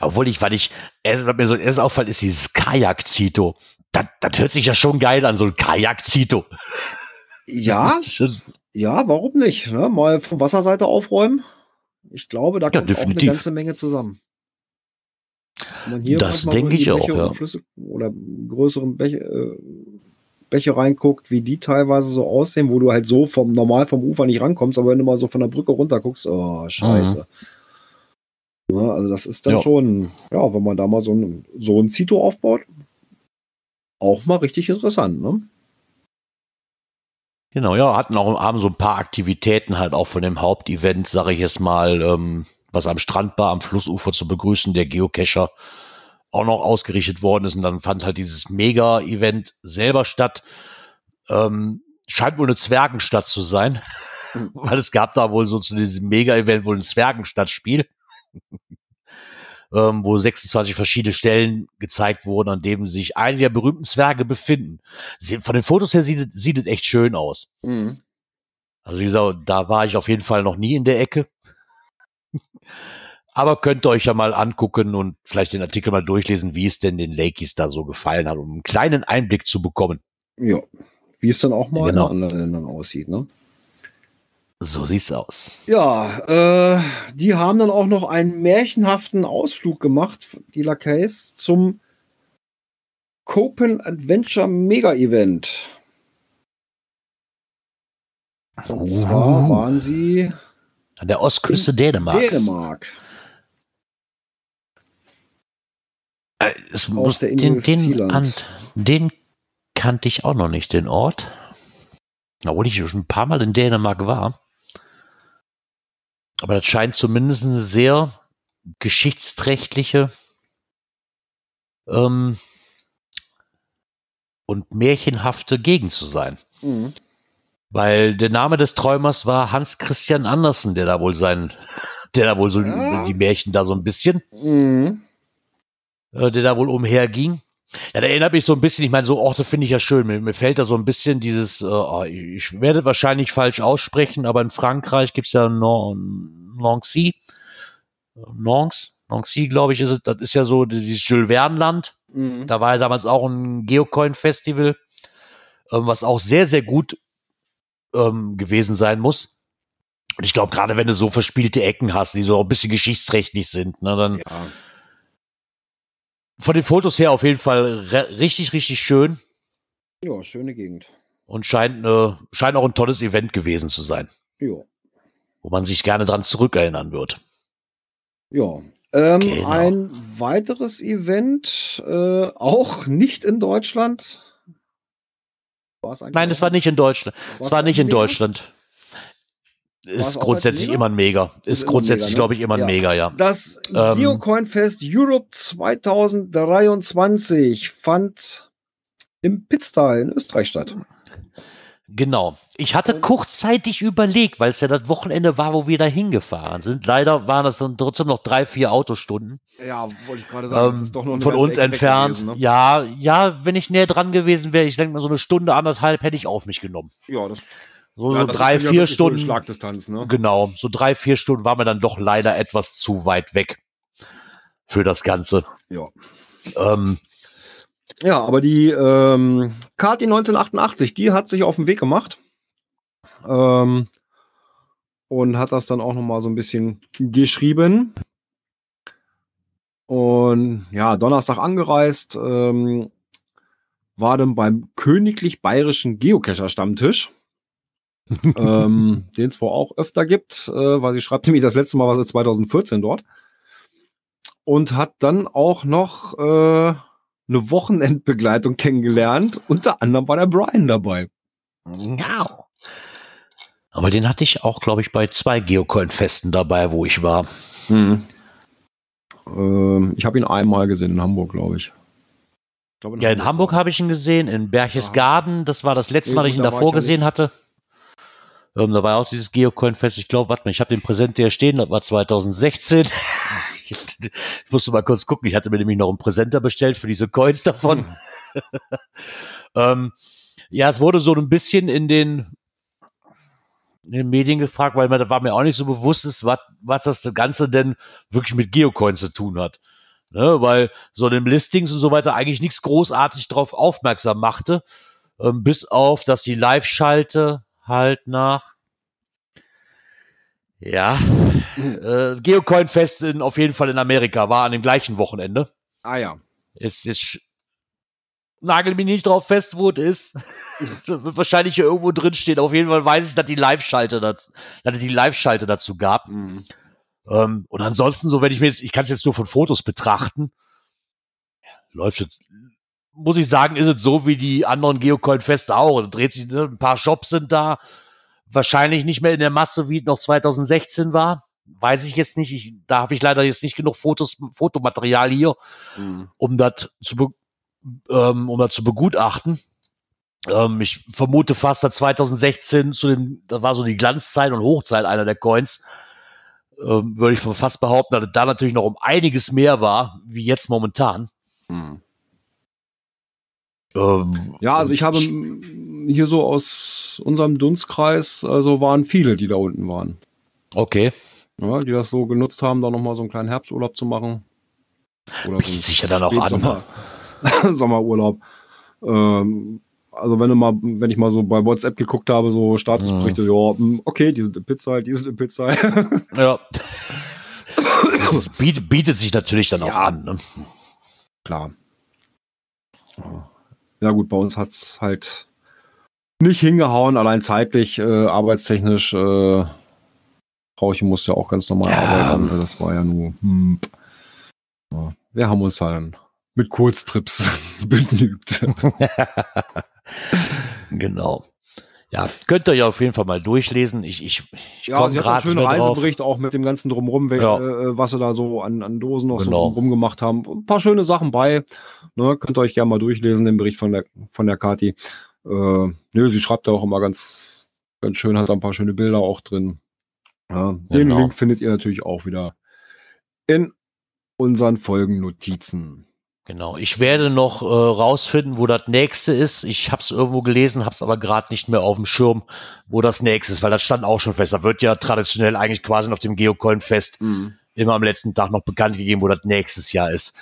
Obwohl ich, weil ich, erst, was mir so erst auffällt, ist dieses Kajak-Zito. Das, das hört sich ja schon geil an, so ein Kajak-Zito. ja, ja, warum nicht? Ne? Mal von Wasserseite aufräumen. Ich glaube, da Ja, kommt auch eine ganze Menge zusammen. Wenn man hier Das denke die ich auch, ja. Flüsse oder größeren Bäche, äh, Bäche reinguckt, wie die teilweise so aussehen, wo du halt so vom normal vom Ufer nicht rankommst, aber wenn du mal so von der Brücke runter guckst, oh, scheiße. Ja, also das ist dann. Ja. schon, ja, wenn man da mal so ein, so ein Zito aufbaut, auch mal richtig interessant, ne? Genau, ja, hatten auch haben so ein paar Aktivitäten halt auch von dem Hauptevent, sage ich jetzt mal, ähm, was am Strand war, am Flussufer zu begrüßen, der Geocacher auch noch ausgerichtet worden ist und dann fand halt dieses Mega-Event selber statt. Ähm, scheint wohl eine Zwergenstadt zu sein, weil es gab da wohl so zu diesem Mega-Event wohl ein Zwergenstadtspiel, ähm, wo 26 verschiedene Stellen gezeigt wurden, an denen sich einige der berühmten Zwerge befinden. Von den Fotos her sieht, es- sieht es echt schön aus. Mhm. Also wie gesagt, da war ich auf jeden Fall noch nie in der Ecke. Aber könnt ihr euch ja mal angucken und vielleicht den Artikel mal durchlesen, wie es denn den Lakeys da so gefallen hat, um einen kleinen Einblick zu bekommen. Ja. Wie es dann auch mal Genau. in anderen Ländern aussieht, ne? So sieht's aus. Ja, äh, die haben dann auch noch einen märchenhaften Ausflug gemacht, die Lacays, zum Copen Adventure Mega Event. Und zwar Uh. waren sie An der Ostküste Dänemarks. Dänemark. Äh, es Auf muss, der Insel den, den, an, den kannte ich auch noch nicht, den Ort. Obwohl ich schon ein paar Mal in Dänemark war. Aber das scheint zumindest eine sehr geschichtsträchtliche ähm, und märchenhafte Gegend zu sein. Mhm. Weil der Name des Träumers war Hans Christian Andersen, der da wohl sein, der da wohl so Ja. die Märchen da so ein bisschen Mhm. äh, der da wohl umherging. Ja, der erinnert mich so ein bisschen, ich meine, so Orte finde ich ja schön. Mir, mir fällt da so ein bisschen dieses, äh, oh, ich werde wahrscheinlich falsch aussprechen, aber in Frankreich gibt's ja Nan- Nancy. Nancy, Nancy, glaube ich, ist es. Das ist ja so dieses Jules Verne-Land. Mhm. Da war ja damals auch ein Geocoin-Festival, ähm, was auch sehr, sehr gut ähm, gewesen sein muss. Und ich glaube, gerade wenn du so verspielte Ecken hast, die so ein bisschen geschichtsträchtig sind, ne, dann Ja. Von den Fotos her auf jeden Fall richtig, richtig schön ja, schöne Gegend. und scheint, äh, scheint auch ein tolles Event gewesen zu sein, Ja. wo man sich gerne dran zurückerinnern wird. Ja. Ähm, Genau. Ein weiteres Event, äh, auch nicht in Deutschland. Nein, es war nicht in Deutschland. Es war nicht in? Deutschland. Ist grundsätzlich immer ein Mega. Ist Ist grundsätzlich, ne? glaube ich, immer ein Ja. Mega, ja. Das Ähm, Fest Europe 2023 fand im Pitztal in Österreich statt. Genau. Ich hatte kurzzeitig überlegt, weil es ja das Wochenende war, wo wir da hingefahren sind. Leider waren das dann trotzdem noch drei, vier Autostunden. Ja, wollte ich gerade ähm, von uns entfernt. ne? Ja, ja, wenn ich näher dran gewesen wäre, ich denke mal so eine Stunde, anderthalb hätte ich auf mich genommen. Ja, das, So, ja, so drei, ist ja vier wirklich so Stunden. Schlagdistanz, ne? Genau, so drei, vier Stunden war mir dann doch leider etwas zu weit weg für das Ganze. Ja. Ähm, Ja, aber die ähm, Kati 1988, die hat sich auf den Weg gemacht ähm, und hat das dann auch noch mal so ein bisschen geschrieben. Und ja, Donnerstag angereist, ähm, war dann beim Königlich Bayerischen Geocacher Stammtisch, ähm, den es wohl auch öfter gibt, äh, weil sie schreibt nämlich das letzte Mal war sie 2014 dort. und hat dann auch noch äh, eine Wochenendbegleitung kennengelernt. Unter anderem war der Brian dabei. Ja. Aber den hatte ich auch, glaube ich, bei zwei Geocoin-Festen dabei, wo ich war. Mhm. Ähm, ich habe ihn einmal gesehen in Hamburg, glaube ich. ich glaub, Ja, in Hamburg habe ich ihn gesehen, in Berchtesgaden, das war das letzte Mal, dass ich ihn davor gesehen nicht. hatte. Ähm, da war auch dieses Geocoin-Fest. Ich glaube, warte mal, ich habe den Präsent hier stehen, das war 2016. ich musste mal kurz gucken, ich hatte mir nämlich noch einen Präsenter bestellt für diese Coins davon. ähm, ja, es wurde so ein bisschen in den, in den Medien gefragt, weil man, da war mir auch nicht so bewusst ist, was, was das Ganze denn wirklich mit Geocoins zu tun hat. Ne, weil so in den Listings und so weiter eigentlich nichts großartig drauf aufmerksam machte, ähm, bis auf, dass die Live-Schalte halt nach ja, äh, Geocoin-Fest in, auf jeden Fall in Amerika war an dem gleichen Wochenende. Ah ja. Ist jetzt nagel mich nicht drauf fest, wo es ist. Wird wahrscheinlich hier irgendwo drin stehen. Auf jeden Fall weiß ich, dass die Live-Schalte dazu, dass es die Live-Schalte dazu gab. Mhm. Ähm, und ansonsten, so wenn ich mir jetzt, ich kann es jetzt nur von Fotos betrachten, läuft jetzt, muss ich sagen, ist es so wie die anderen Geocoin-Feste auch. Da dreht sich, ne, ein paar Shops sind da, wahrscheinlich nicht mehr in der Masse, wie es noch 2016 war. Weiß ich jetzt nicht. Ich, da habe ich leider jetzt nicht genug Fotos, Fotomaterial hier, Mhm. um das zu, ähm, um das zu begutachten. Ähm, ich vermute fast, dass 2016 zu dem, das war so die Glanzzeit und Hochzeit einer der Coins, ähm, würde ich fast behaupten, dass es da natürlich noch um einiges mehr war, wie jetzt momentan. Mhm. Ähm, Ja, also ich habe hier so aus unserem Dunstkreis, also waren viele, die da unten waren. Okay. Ja, die das so genutzt haben, da nochmal so einen kleinen Herbsturlaub zu machen. Oder Bietet sich ja dann auch an. Sommerurlaub. Ähm, also wenn du mal, wenn ich mal so bei WhatsApp geguckt habe, so Statusberichte, ja, hm, okay, die sind in Pizza, die sind in Pizza. Ja. Das bietet, bietet sich natürlich dann auch Ja. an. Ne? Klar. Ja. Ja gut, bei uns hat's halt nicht hingehauen, allein zeitlich, äh, arbeitstechnisch. Äh, Frauchen musste ja auch ganz normal Ja. arbeiten. Das war ja nur. Hm, ja. Wir haben uns dann mit Kurztrips begnügt. genau. Ja, könnt ihr ja auf jeden Fall mal durchlesen. Ich, ich, ich Ja, sie hat einen schönen mehr drauf. Reisebericht auch mit dem ganzen Drumrum, Ja. äh, was sie da so an, an Dosen noch Genau. so drumrum gemacht haben. Ein paar schöne Sachen bei. Ne, könnt ihr euch gerne mal durchlesen, den Bericht von der, von der Kati. Äh, nö, sie schreibt da auch immer ganz, ganz schön, hat da ein paar schöne Bilder auch drin. Ja, den Genau. Link findet ihr natürlich auch wieder in unseren Folgennotizen. Genau. Ich werde noch äh, rausfinden, wo das nächste ist. Ich habe es irgendwo gelesen, habe es aber gerade nicht mehr auf dem Schirm, wo das nächste ist, weil das stand auch schon fest. Da wird ja traditionell eigentlich quasi auf dem Geocoin-Fest immer am letzten Tag noch bekannt gegeben, wo das nächstes Jahr ist.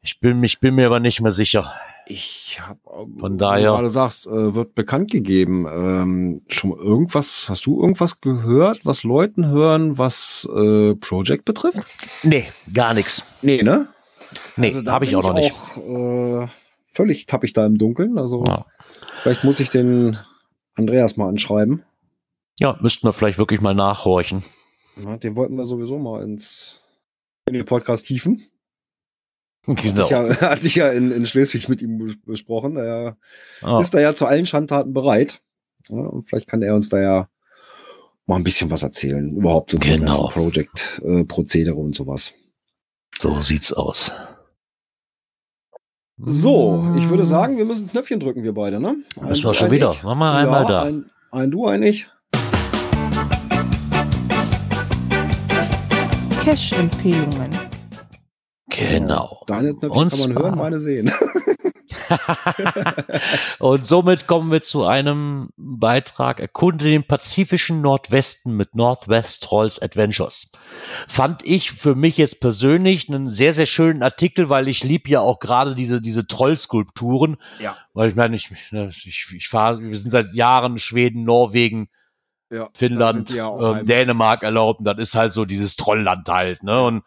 Ich bin, ich bin mir aber nicht mehr sicher. Ich habe, Von daher- du gerade sagst, äh, wird bekannt gegeben. Ähm, schon irgendwas, hast du irgendwas gehört, was Leuten hören, was äh, Project betrifft? Nee, gar nichts. Nee, ne? Nee, Also habe ich auch noch nicht. Auch, äh, völlig tappig da im Dunkeln. Also Ja. vielleicht muss ich den Andreas mal anschreiben. Ja, müssten wir vielleicht wirklich mal nachhorchen. Ja, den wollten wir sowieso mal ins in den Podcast tiefen. Genau. Ich ja, hatte ich ja in, in Schleswig mit ihm bes- besprochen. Er Ah, ist da ja zu allen Schandtaten bereit. Ja, und vielleicht kann er uns da ja mal ein bisschen was erzählen. Überhaupt so Genau. Project-Prozedere und sowas. So sieht's aus. So, ich würde sagen, wir müssen Knöpfchen drücken, wir beide, ne? Ein Müssen Du, wir schon ein wieder. ich. Machen wir einmal ja, da. Ein, ein Du, ein Ich. Cash-Empfehlungen. Genau. Deine Knöpfchen Und kann man zwar- hören, meine sehen. Und somit kommen wir zu einem Beitrag Erkunde den pazifischen Nordwesten mit Northwest Trolls Adventures. Fand ich für mich jetzt persönlich einen sehr, sehr schönen Artikel, weil ich lieb ja auch gerade diese, diese Trollskulpturen. Ja. Weil ich meine, ich, ich, ich fahre, wir sind seit Jahren Schweden, Norwegen, Ja, Finnland, ähm. Dänemark erlaubt. Und das ist halt so dieses Trollland halt, ne? Und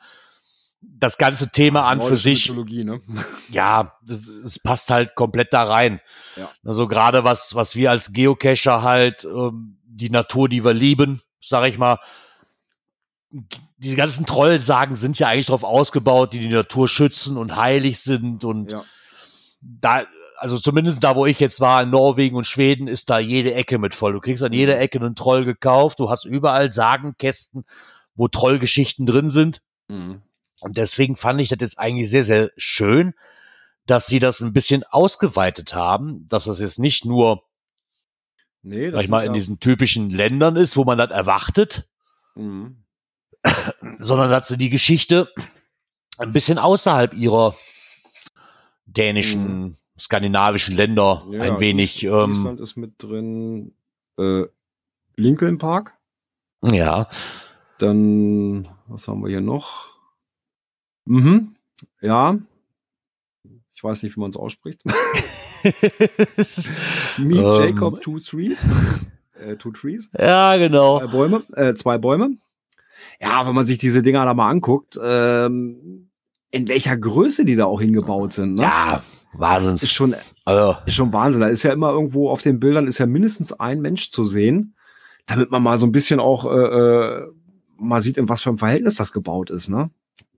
das ganze Thema an für sich ne? ja, es, es passt halt komplett da rein. Ja. Also gerade was, was wir als Geocacher halt, ähm, die Natur, die wir lieben, sag ich mal, diese ganzen Trollsagen sind ja eigentlich darauf ausgebaut, die die Natur schützen und heilig sind und Ja. da, also zumindest da, wo ich jetzt war, in Norwegen und Schweden, ist da jede Ecke mit voll. Du kriegst an jeder Ecke einen Troll gekauft, du hast überall Sagenkästen, wo Trollgeschichten drin sind. Mhm. Und deswegen fand ich das jetzt eigentlich sehr, sehr schön, dass sie das ein bisschen ausgeweitet haben, dass das jetzt nicht nur, Nee, sag ich mal, in diesen typischen Ländern ist, wo man das erwartet, Mhm. sondern dass sie die Geschichte ein bisschen außerhalb ihrer dänischen, skandinavischen Länder Ja, ein wenig, Is ähm, Island ist mit drin. Äh, Lincoln Park. ja, Dann, was haben wir hier noch? Mhm. Ja. Ich weiß nicht, wie man es ausspricht. Meet Ähm. Jacob Two Trees. Äh, two Trees. ja, genau. Zwei Bäume. Äh, zwei Bäume. Ja, wenn man sich diese Dinger da mal anguckt, ähm, in welcher Größe die da auch hingebaut sind. Ne? Ja, das ist schon, Also, ist schon Wahnsinn. Da ist ja immer irgendwo auf den Bildern ist ja mindestens ein Mensch zu sehen, damit man mal so ein bisschen auch äh, äh, mal sieht, in was für einem Verhältnis das gebaut ist, ne?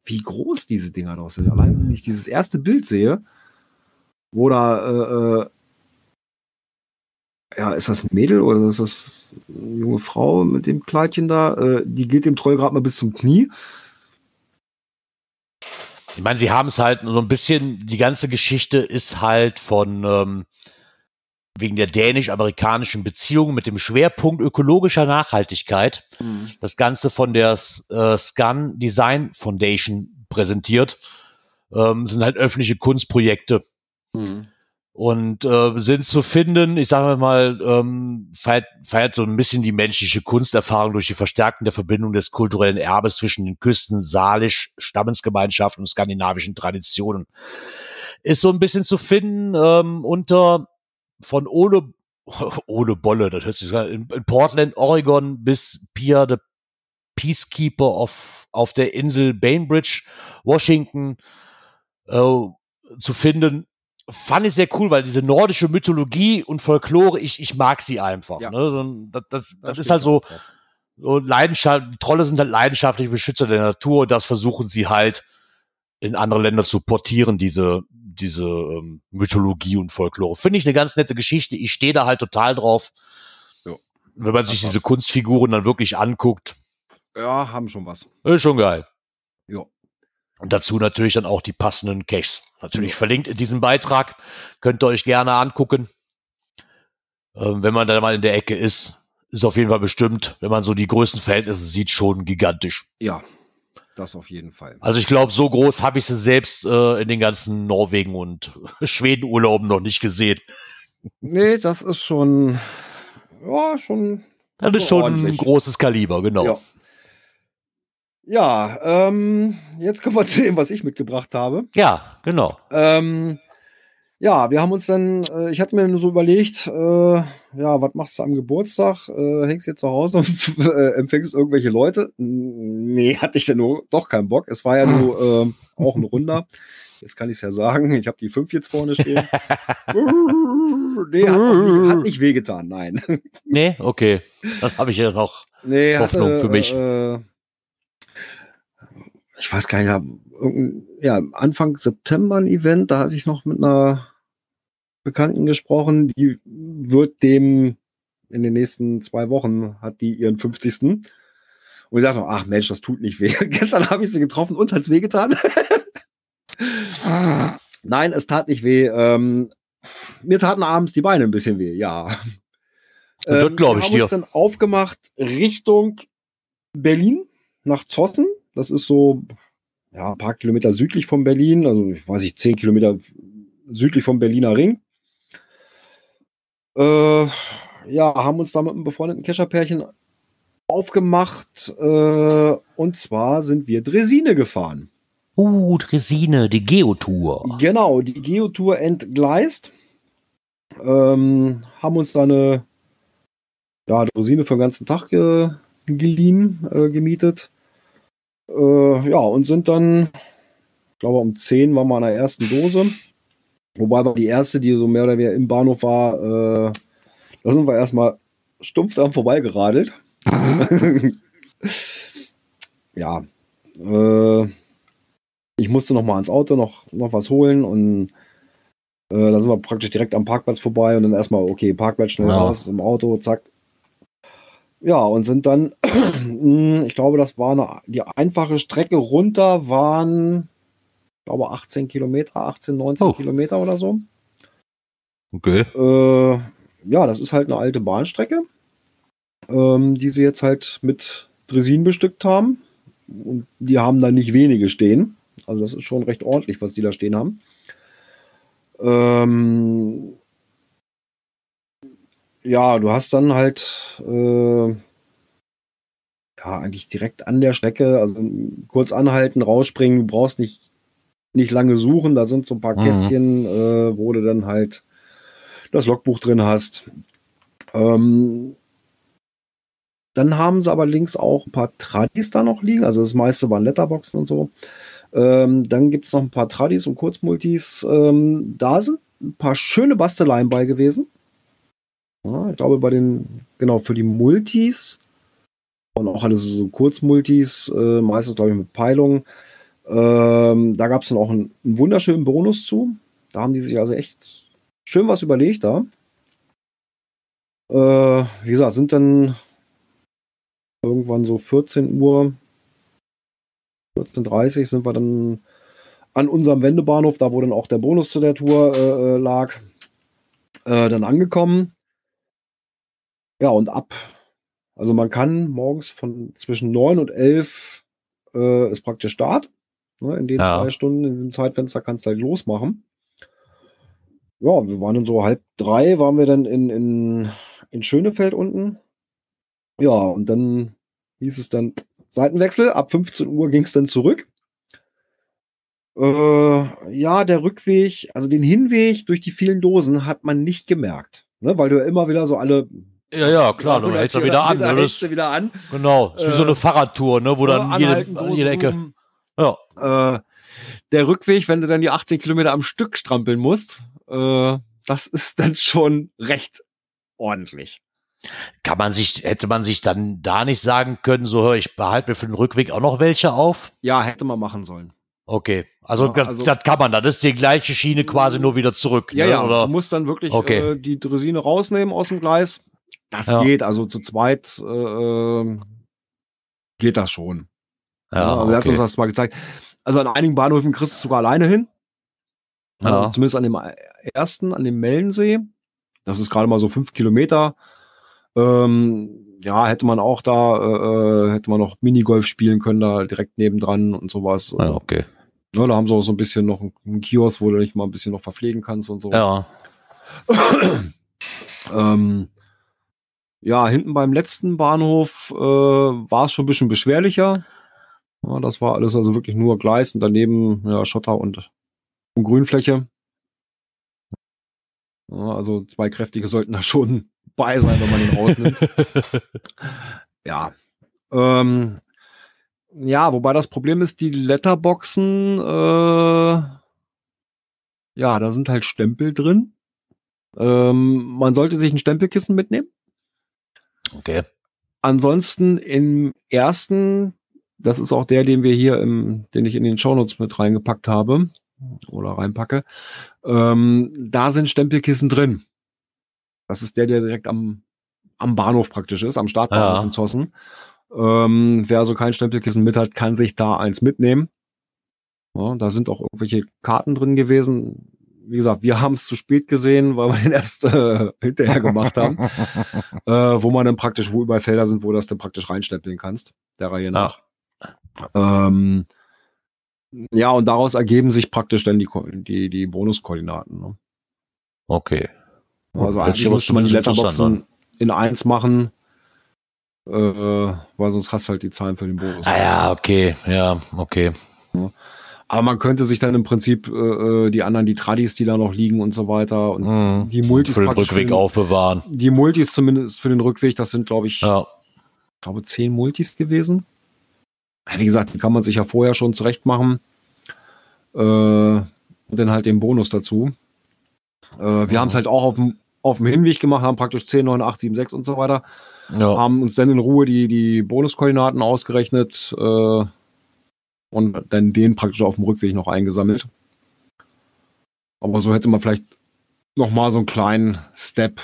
Wie groß diese Dinger doch sind. Allein wenn ich dieses erste Bild sehe, wo da äh, äh, ja, ist das ein Mädel oder ist das eine junge Frau mit dem Kleidchen da? Äh, die geht dem Troll gerade mal bis zum Knie. ich meine, sie haben es halt so ein bisschen, die ganze Geschichte ist halt von, ähm, wegen der dänisch-amerikanischen Beziehung mit dem Schwerpunkt ökologischer Nachhaltigkeit. das Ganze von der äh, Scan Design Foundation präsentiert. Ähm, sind halt öffentliche Kunstprojekte und äh, sind zu finden, ich sage mal, ähm, feiert, feiert so ein bisschen die menschliche Kunsterfahrung durch die Verstärkung der Verbindung des kulturellen Erbes zwischen den Küsten, Salisch, Stammesgemeinschaften und skandinavischen Traditionen. Ist so ein bisschen zu finden ähm, unter von Ole, Ole Bolle, das hört sich so an, in, in Portland, Oregon bis Pierre the Peacekeeper auf, auf der Insel Bainbridge, Washington äh, zu finden fand ich sehr cool, weil diese nordische Mythologie und Folklore, ich, ich mag sie einfach. Ja. Ne? Das das, Da das ist halt so, so Leidenschaft, die Trolle sind halt leidenschaftliche Beschützer der Natur und das versuchen sie halt in andere Länder zu portieren, diese, diese ähm, Mythologie und Folklore. Finde ich eine ganz nette Geschichte. Ich stehe da halt total drauf. Jo. Wenn man sich diese. Kunstfiguren dann wirklich anguckt, Ja, haben schon was. ist schon geil. Ja. Und dazu natürlich dann auch die passenden Caches. Natürlich verlinkt in diesem Beitrag. Könnt ihr euch gerne angucken. Ähm, wenn man da mal in der Ecke ist, ist auf jeden Fall bestimmt, wenn man so die größten Verhältnisse sieht, schon gigantisch. Ja, das auf jeden Fall. Also ich glaube, so groß habe ich sie selbst äh, in den ganzen Norwegen und Schweden-Urlauben noch nicht gesehen. Nee, das ist schon, ja, schon. Das ist So schon ein ordentlich. großes Kaliber, genau. Ja. Ja, ähm, jetzt kommen wir zu dem, was ich mitgebracht habe. Ja, genau. Ähm, ja, wir haben uns dann, äh, ich hatte mir nur so überlegt, äh, ja, was machst du am Geburtstag? Äh, hängst jetzt zu Hause und äh, empfängst irgendwelche Leute? Nee, hatte ich dann nur doch keinen Bock. Es war ja nur ähm, auch ein Runder. Jetzt kann ich es ja sagen, ich habe die fünf jetzt vorne stehen. nee, hat, nicht, hat nicht wehgetan, nein. Nee, okay. Dann habe ich ja noch. Nee, Hoffnung hatte, für mich. Ich weiß gar nicht, ja, Anfang September ein Event, da hatte ich noch mit einer Bekannten gesprochen, die wird dem in den nächsten zwei Wochen hat die ihren 50. Und ich sagte, noch, ach Mensch, das tut nicht weh. Gestern habe ich sie getroffen und hat's wehgetan. Nein, es tat nicht weh. Ähm, mir taten abends die Beine ein bisschen weh, ja. Das glaub wir ich haben dir. uns dann aufgemacht Richtung Berlin nach Zossen. Das ist so ja, ein paar Kilometer südlich von Berlin, also ich weiß nicht, zehn Kilometer südlich vom Berliner Ring. Äh, ja, haben uns da mit einem befreundeten Kescherpärchen aufgemacht. Äh, und zwar sind wir Dresine gefahren. Uh, Dresine, die Geotour. Genau, die Geotour entgleist. Ähm, haben uns da eine ja, Dresine für den ganzen Tag ge geliehen, äh, gemietet. Äh, ja, und sind dann, ich glaube, um 10 waren wir an der ersten Dose. Wobei war die erste, die so mehr oder weniger im Bahnhof war, äh, da sind wir erstmal stumpf dran vorbeigeradelt. ja, äh, ich musste noch mal ans Auto noch, noch was holen und äh, da sind wir praktisch direkt am Parkplatz vorbei und dann erstmal, okay, Parkplatz schnell Ja. raus im Auto, zack. Ja, und sind dann, ich glaube, das war eine, die einfache Strecke runter, waren, ich glaube, 18 Kilometer, 18, 19 Oh. Kilometer oder so. Okay. Äh, ja, das ist halt eine alte Bahnstrecke, ähm, die sie jetzt halt mit Dresin bestückt haben. Und die haben da nicht wenige stehen. Also das ist schon recht ordentlich, was die da stehen haben. Ähm, ja, du hast dann halt äh, ja eigentlich direkt an der Strecke, also kurz anhalten, rausspringen, du brauchst nicht, nicht lange suchen, da sind so ein paar Mhm. Kästchen, äh, wo du dann halt das Logbuch drin hast. Ähm, dann haben sie aber links auch ein paar Tradis da noch liegen. Also das meiste waren Letterboxen und so. Ähm, dann gibt es noch ein paar Tradis und Kurzmultis. Ähm, da sind ein paar schöne Basteleien bei gewesen. Ja, ich glaube, bei den, genau, für die Multis und auch alles so Kurzmultis, äh, meistens, glaube ich, mit Peilung. Ähm, da gab es dann auch einen, einen wunderschönen Bonus zu. Da haben die sich also echt schön was überlegt da. Äh, wie gesagt, sind dann irgendwann so 14 Uhr, 14.30 Uhr sind wir dann an unserem Wendebahnhof, da wo dann auch der Bonus zu der Tour äh, äh, lag, äh, dann angekommen. Ja, und ab. Also man kann morgens von zwischen 9 und 11 äh, ist praktisch Start. Ne, in den Ja. zwei Stunden, in diesem Zeitfenster kannst du halt losmachen. Ja, wir waren dann so halb drei, waren wir dann in, in, in Schönefeld unten. Ja, und dann hieß es dann Seitenwechsel. Ab 15 Uhr ging es dann zurück. Äh, ja, der Rückweg, also den Hinweg durch die vielen Dosen hat man nicht gemerkt. Ne, weil du ja immer wieder so alle. Ja, ja, klar, du 300, hältst ja wieder an. 400 Ne? hältst du wieder an. genau, ist wie so Äh, eine Fahrradtour, ne? wo dann jede, jede Ecke. Ja, Äh, der Rückweg, wenn du dann die 18 Kilometer am Stück strampeln musst, äh, das ist dann schon recht ordentlich. kann man sich, hätte man sich dann da nicht sagen können, so hör ich behalte mir für den Rückweg auch noch welche auf? Ja, hätte man machen sollen. Okay, also, Ja, das, also- das kann man, das ist die gleiche Schiene quasi nur wieder zurück. Ja, ne? ja, Oder, du musst dann wirklich Okay. äh, die Dresine rausnehmen aus dem Gleis. Das Ja. geht, also zu zweit äh, geht das schon. ja, also er hat okay. uns das mal gezeigt. Also an einigen Bahnhöfen kriegst du sogar alleine hin. Ja. Also zumindest an dem ersten, an dem Mellensee. Das ist gerade mal so fünf Kilometer. Ähm, ja, hätte man auch da, äh, äh, hätte man noch Minigolf spielen können, da direkt nebendran und sowas. ja, okay. Ne, da haben sie auch so ein bisschen noch einen Kiosk, wo du dich mal ein bisschen noch verpflegen kannst und so. Ja, Ähm, ja, hinten beim letzten Bahnhof äh, war es schon ein bisschen beschwerlicher. Ja, das war alles also wirklich nur Gleis und daneben ja, Schotter und, und Grünfläche. Ja, also zwei kräftige sollten da schon bei sein, wenn man ihn rausnimmt. ja. Ähm, ja, wobei das Problem ist, die Letterboxen, äh, ja, da sind halt Stempel drin. Ähm, man sollte sich ein Stempelkissen mitnehmen. Okay. Ansonsten im ersten, das ist auch der, den wir hier im, den ich in den Shownotes mit reingepackt habe oder reinpacke, ähm, da sind Stempelkissen drin. Das ist der, der direkt am, am Bahnhof praktisch ist, am Startbahnhof Ja. in Zossen. Ähm, wer also kein Stempelkissen mit hat, kann sich da eins mitnehmen. Ja, da sind auch irgendwelche Karten drin gewesen. Wie gesagt, wir haben es zu spät gesehen, weil wir den erst äh, hinterher gemacht haben äh, wo man dann praktisch, wo überall Felder sind, wo du das dann praktisch reinstempeln kannst, der Reihe nach. Ähm, ja, und daraus ergeben sich praktisch dann die, die, die Bonuskoordinaten. Ne? Okay. Also sich eigentlich müsste man die Letterboxen in eins machen, äh, weil sonst hast du halt die Zahlen für den Bonus. Ah ja, okay, ja, okay. Aber man könnte sich dann im Prinzip äh, äh, die anderen, die Tradis, die da noch liegen und so weiter und Hm. die Multis Für den Rückweg für den, aufbewahren. die Multis zumindest für den Rückweg, das sind glaube ich Ja, ich glaube, zehn Multis gewesen. Wie gesagt, die kann man sich ja vorher schon zurecht machen. Äh, und dann halt den Bonus dazu. Äh, wir Mhm. haben es halt auch auf dem, auf dem Hinweg gemacht, haben praktisch 10, 9, 8, 7, 6 und so weiter. Ja. Haben uns dann in Ruhe die, die Bonuskoordinaten ausgerechnet äh, und dann den praktisch auf dem Rückweg noch eingesammelt. Aber so hätte man vielleicht noch mal so einen kleinen Step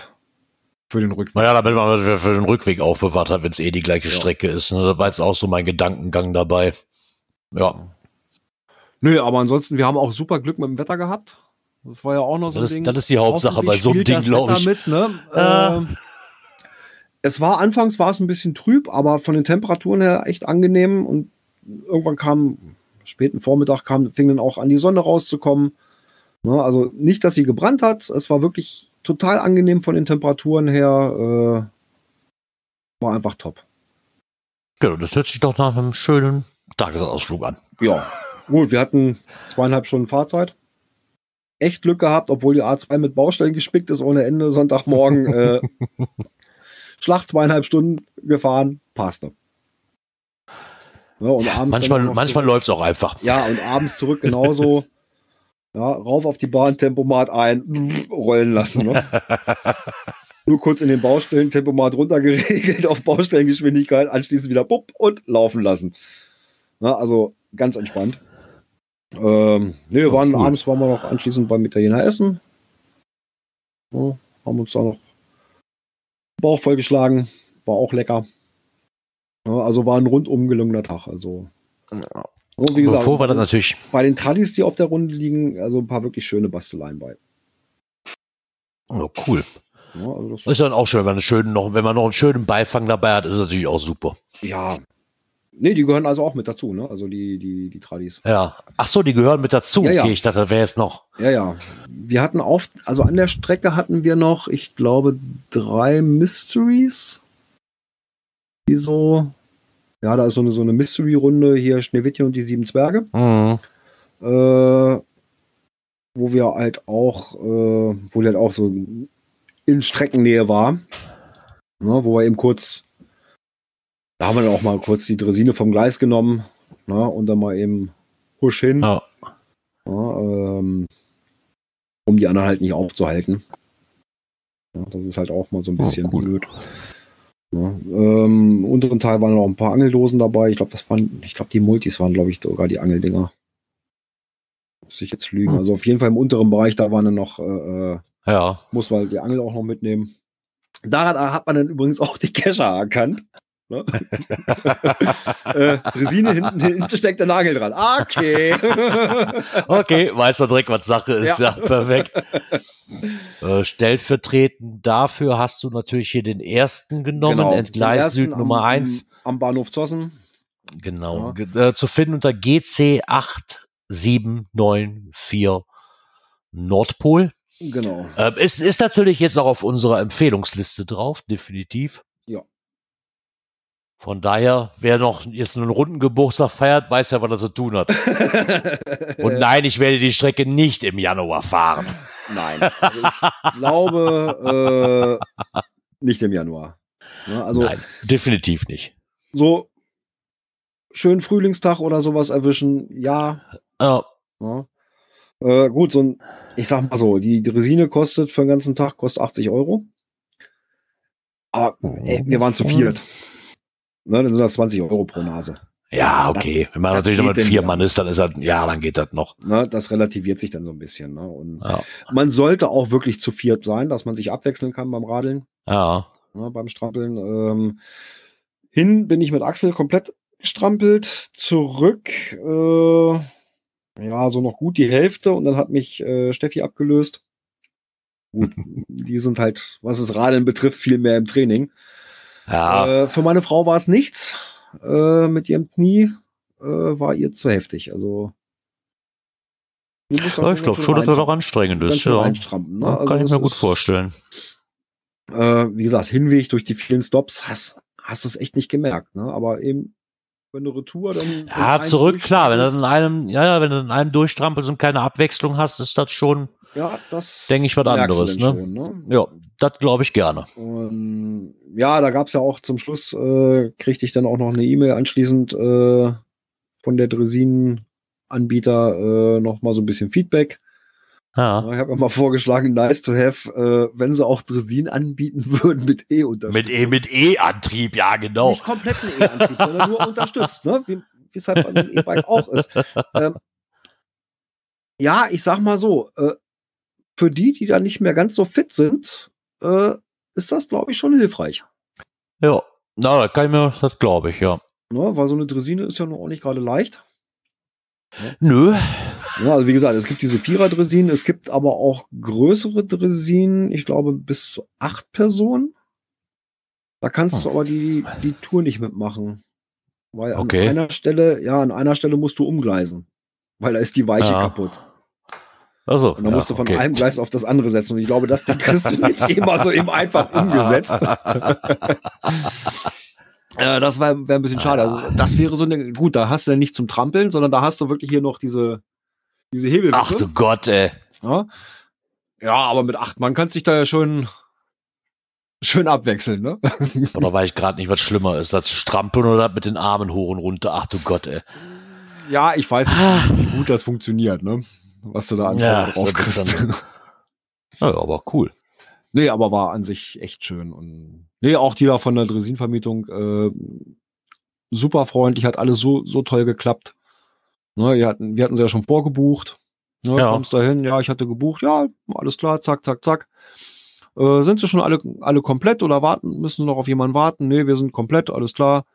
für den Rückweg. Naja, damit man für den Rückweg aufbewahrt hat, wenn es eh die gleiche Ja. Strecke ist. Ne? Da war jetzt auch so mein Gedankengang dabei. Ja, Nö, aber ansonsten, wir haben auch super Glück mit dem Wetter gehabt. Das war ja auch noch so ein das ist, Ding. das ist die Hauptsache bei so einem Ding, glaube ich. Mit, ne? Äh. Ähm, es war anfangs war es ein bisschen trüb, aber von den Temperaturen her echt angenehm und irgendwann kam späten Vormittag kam fing dann auch an die Sonne rauszukommen. Ne, also nicht, dass sie gebrannt hat, es war wirklich total angenehm von den Temperaturen her. Äh, war einfach top. Genau, das hört sich doch nach einem schönen Tagesausflug an. Ja, gut, wir hatten zweieinhalb Stunden Fahrzeit. Echt Glück gehabt, obwohl die A2 mit Baustellen gespickt ist ohne Ende. Sonntagmorgen äh, Schlag zweieinhalb Stunden gefahren, passte. Ja, und Ja, abends manchmal manchmal läuft es auch einfach. Ja, und abends zurück genauso. ja, rauf auf die Bahn, Tempomat ein, rollen lassen. Ne? Nur kurz in den Baustellen, Tempomat runtergeregelt auf Baustellengeschwindigkeit, anschließend wieder bupp und laufen lassen. Na, also ganz entspannt. Ähm, nee, wir waren, cool. abends waren wir noch anschließend beim Italiener essen. Ja, haben uns da noch Bauch vollgeschlagen. War auch lecker. Ja, also war ein rundum gelungener Tag. Also, ja, wie gesagt, Bevor wir dann natürlich, bei den Tradis, die auf der Runde liegen, also ein paar wirklich schöne Basteleien bei. oh, cool. Ja, also das, Ist dann auch schön, wenn man, einen schönen, noch, wenn man noch einen schönen Beifang dabei hat, ist natürlich auch super. ja. Nee, die gehören also auch mit dazu, ne? Also die, die, die Tradis. Ja. Ach so, die gehören mit dazu. Ja, ja. Okay, ich dachte, das wäre jetzt noch. Ja, ja. Wir hatten auf, also an der Strecke hatten wir noch, ich glaube, drei Mysteries. Die so, ja, da ist so eine, so eine Mystery-Runde hier, Schneewittchen und die sieben Zwerge. Mhm. äh, wo wir halt auch, äh, wo die halt auch so in Streckennähe war. Ne, wo wir eben kurz, da haben wir dann auch mal kurz die Dresine vom Gleis genommen ne, und dann mal eben husch hin, Ja. ja, ähm, um die anderen halt nicht aufzuhalten. Ja, das ist halt auch mal so ein Oh, bisschen cool. blöd. Ja, ähm, Im unteren Teil waren noch ein paar Angeldosen dabei. Ich glaube, das waren, ich glaube, die Multis waren, glaube ich, sogar die Angeldinger. Muss ich jetzt lügen. Hm. Also auf jeden Fall im unteren Bereich, da waren dann noch, äh, äh, Ja. muss man die Angel auch noch mitnehmen. Daran hat man dann übrigens auch die Kescher erkannt. Ne? äh, Dresine hinten, hinten steckt der Nagel dran. Okay. Okay, weiß man direkt, was Sache ist. Ja, Ja. perfekt. äh, stellvertretend dafür hast du natürlich hier den ersten genommen, Genau, Entgleis Süd Nummer am, 1. Am Bahnhof Zossen. Genau. Ge- Äh, zu finden unter GC 8794 Nordpol. Genau. Ähm, es ist natürlich jetzt auch auf unserer Empfehlungsliste drauf, definitiv. Ja. Von daher, wer noch jetzt einen runden Geburtstag feiert, weiß ja, was er zu tun hat. Und nein, ich werde die Strecke nicht im Januar fahren. Nein. Also ich glaube äh, nicht im Januar. Ne, also nein, definitiv nicht. so schön Frühlingstag oder sowas erwischen, ja. Ja, ja. Äh, gut, so ein, ich sag mal so, die Dresine kostet für den ganzen Tag kostet 80 Euro. Aber ey, wir waren zu viert. Ne, dann sind das 20 Euro pro Nase. ja okay. Wenn man das natürlich noch mit vier. Mann ist, dann ist das, ja, dann geht das noch. Ne, das relativiert sich dann so ein bisschen. Ne? Und Ja, man sollte auch wirklich zu viert sein, dass man sich abwechseln kann beim Radeln. ja. ne, beim Strampeln. Ähm, hin bin ich mit Axel komplett gestrampelt, zurück, äh, ja, so noch gut die Hälfte und dann hat mich äh, Steffi abgelöst. Gut, die sind halt, was das Radeln betrifft, viel mehr im Training. Ja. Äh, für meine Frau war es nichts. Äh, mit ihrem Knie äh, war ihr zu heftig. Also Ja, ich glaube schon, dass das auch anstrengend ist. Ja. ne? Ja, Also kann ich mir gut vorstellen. äh, wie gesagt, Hinweg durch die vielen Stops hast, hast du es echt nicht gemerkt, ne? Aber eben, wenn du Retour dann. Ja, zurück, klar. Wenn du in einem, ja, ja, wenn du in einem durchstrampelst und keine Abwechslung hast, ist das schon, ja, das denk ich, was anderes, ne? Schon, ne? ja, das glaube ich gerne. Und, ja, da gab's ja auch zum Schluss, äh, kriegte ich dann auch noch eine E-Mail anschließend äh, von der Dresin-Anbieter äh, noch mal so ein bisschen Feedback. Ja. Ich habe ja mal vorgeschlagen, nice to have, äh, wenn sie auch Dresin anbieten würden mit Mit E-Unterstützung. E, mit E-Antrieb, ja, genau. Nicht kompletten E-Antrieb, sondern nur unterstützt, ne? wie wie es halt beim E-Bike auch ist. Ähm, ja, ich sag mal so, äh, für die, die da nicht mehr ganz so fit sind, äh, ist das, glaube ich, schon hilfreich. Ja. Na, da kann ich mir, das glaube ich, ja. Ne? Weil so eine Dresine ist ja noch auch nicht gerade leicht. Nö. Ja, also wie gesagt, es gibt diese Vierer-Dresinen, es gibt aber auch größere Dresinen, ich glaube bis zu acht Personen. Da kannst du aber die, die Tour nicht mitmachen. Weil Okay. an einer Stelle, ja, an einer Stelle musst du umgleisen. Weil da ist die Weiche Ja. kaputt. Also. Und dann ja, musst du von okay. einem Gleis auf das andere setzen. Und ich glaube, das die kriegst du nicht immer so eben einfach umgesetzt. Äh, das wäre wär ein bisschen schade. Also, das wäre so eine, gut, da hast du ja nicht zum Trampeln, sondern da hast du wirklich hier noch diese, diese Hebel. Ach du Gott, ey. Ja. ja, aber mit acht Mann kannst du dich da ja schon schön abwechseln, ne? Oder weiß ich gerade nicht, was schlimmer ist, das Strampeln oder das mit den Armen hoch und runter. Ach du Gott, ey. Ja, ich weiß nicht, wie gut das funktioniert, ne? Was du da an Ja, drauf kriegst. dann- Ja, aber cool. Nee, aber war an sich echt schön. Und nee, auch die da von der Dresinvermietung, äh, super freundlich, hat alles so, so toll geklappt. Ne, wir, hatten, wir hatten sie ja schon vorgebucht. Ne, Ja. Kommst da hin, ja, ich hatte gebucht, ja, alles klar, zack, zack, zack. Äh, sind sie schon alle, alle komplett oder warten, müssen noch auf jemanden warten? Nee, wir sind komplett, alles klar.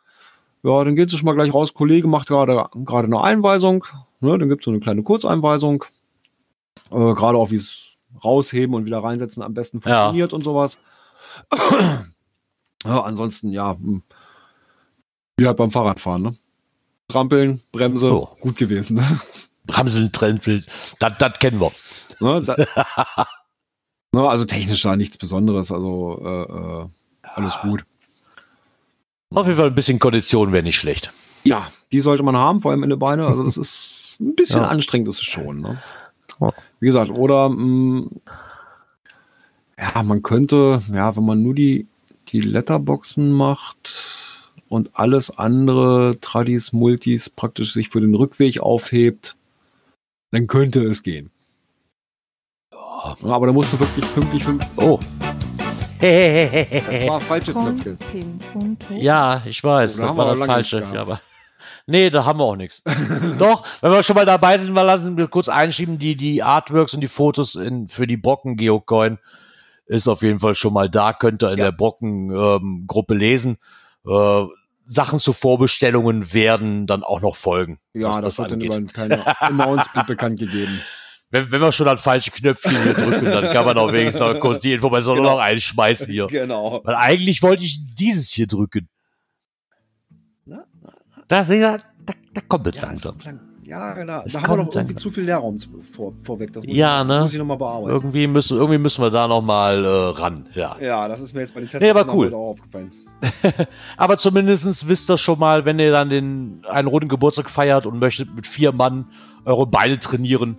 Ja, dann geht sie schon mal gleich raus. Kollege macht gerade gerade eine Einweisung. Ne, dann gibt es so eine kleine Kurzeinweisung. Äh, gerade auch, wie es rausheben und wieder reinsetzen am besten Ja. funktioniert und sowas. ja, ansonsten, ja, hm, wie halt beim Fahrradfahren, ne? Trampeln, Bremse, So. gut gewesen. Ne? Bremseln, Trendbild, das, das kennen wir. ne? Da, ne, also technisch da nichts Besonderes, also äh, äh, alles gut. Auf jeden Fall ein bisschen Kondition wäre nicht schlecht. Ja, die sollte man haben, vor allem in den Beine. Also das ist ein bisschen Ja. anstrengend, ist es schon. Ne? Ja. Wie gesagt, oder mh, ja, man könnte, ja, wenn man nur die, die Letterboxen macht und alles andere, Tradis, Multis, praktisch sich für den Rückweg aufhebt, dann könnte es gehen. Ja. Aber da musst du wirklich pünktlich fünf. Oh. Das war falsche Toten. ja, ich weiß, Oh, da das war das lange Falsche. aber nee, da haben wir auch nichts. Doch, wenn wir schon mal dabei sind, mal lassen wir kurz einschieben, die, die Artworks und die Fotos in, für die Brocken Geocoin ist auf jeden Fall schon mal da, könnt ihr in Ja. der Brocken-Gruppe lesen. Äh, Sachen zu Vorbestellungen werden dann auch noch folgen. Ja, was das, wird dann angeht. über ein kleiner Announcement bekannt gegeben. Wenn, wenn wir schon das falsche Knöpfchen hier drücken, dann kann man auch wenigstens noch kurz die Information Genau. noch einschmeißen hier. Genau. Weil eigentlich wollte ich dieses hier drücken. Da, da, da, kommt es Ja, langsam. Ja, genau. Es Da haben wir noch irgendwie zu viel Leerraum vor, vorweg. Das muss Ja, ich, ne? muss ich nochmal bearbeiten. Irgendwie müssen, irgendwie müssen wir da noch mal äh, ran. Ja. Ja, das ist mir jetzt bei den Tests Nee, aber cool. auch aufgefallen. Aber zumindestens wisst ihr schon mal, wenn ihr dann den einen runden Geburtstag feiert und möchtet mit vier Mann eure Beine trainieren,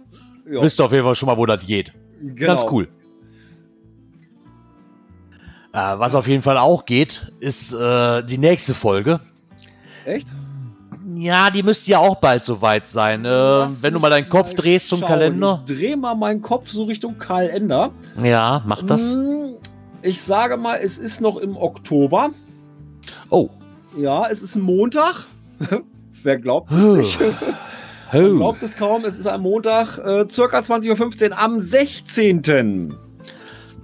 Ja, wisst ihr auf jeden Fall schon mal, wo das geht. genau. Ganz cool. Äh, was auf jeden Fall auch geht, ist äh, die nächste Folge. Echt? Ja, die müsste ja auch bald soweit sein. Äh, wenn du mal deinen Kopf mal drehst zum schauen. Kalender. Ich dreh mal meinen Kopf so Richtung Kalender. Ja, mach das. Hm, Ich sage mal, es ist noch im Oktober. Oh. Ja, es ist ein Montag. Wer glaubt es nicht? Oh. glaubt es kaum. Es ist ein Montag, äh, circa 20.15 Uhr am 16.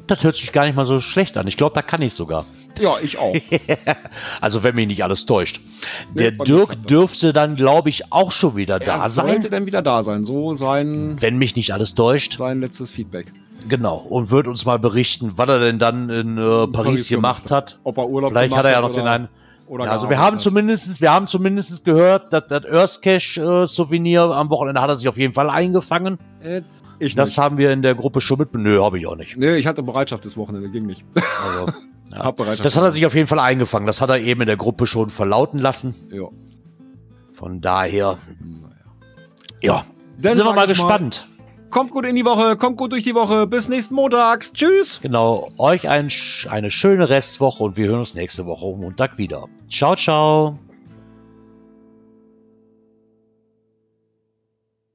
Das hört sich gar nicht mal so schlecht an. Ich glaube, da kann ich sogar. Ja, ich auch. Also, wenn mich nicht alles täuscht. Der Nee, Dirk dürfte dann, glaube ich, auch schon wieder da er sollte sein. dann wieder da sein. So sein, Wenn mich nicht alles täuscht. sein letztes Feedback. Genau. Und wird uns mal berichten, was er denn dann in äh, Paris, Paris gemacht hat. Ob er Urlaub Vielleicht hat er ja noch den einen. Ja, also wir haben zumindestens, wir haben zumindest gehört, dass das Earthcash äh, Souvenir am Wochenende hat er sich auf jeden Fall eingefangen. Äh, Das nicht. haben wir in der Gruppe schon mit. Nö, habe ich auch nicht. Nee, ich hatte Bereitschaft das Wochenende, ging nicht. Also, ja. Das hat er sich auf jeden Fall eingefangen. Das hat er eben in der Gruppe schon verlauten lassen. Ja. Von daher, ja, Dann sind wir mal gespannt. kommt gut in die Woche, kommt gut durch die Woche. Bis nächsten Montag. Tschüss. Genau, euch ein, eine schöne Restwoche und wir hören uns nächste Woche Montag wieder. Ciao, ciao.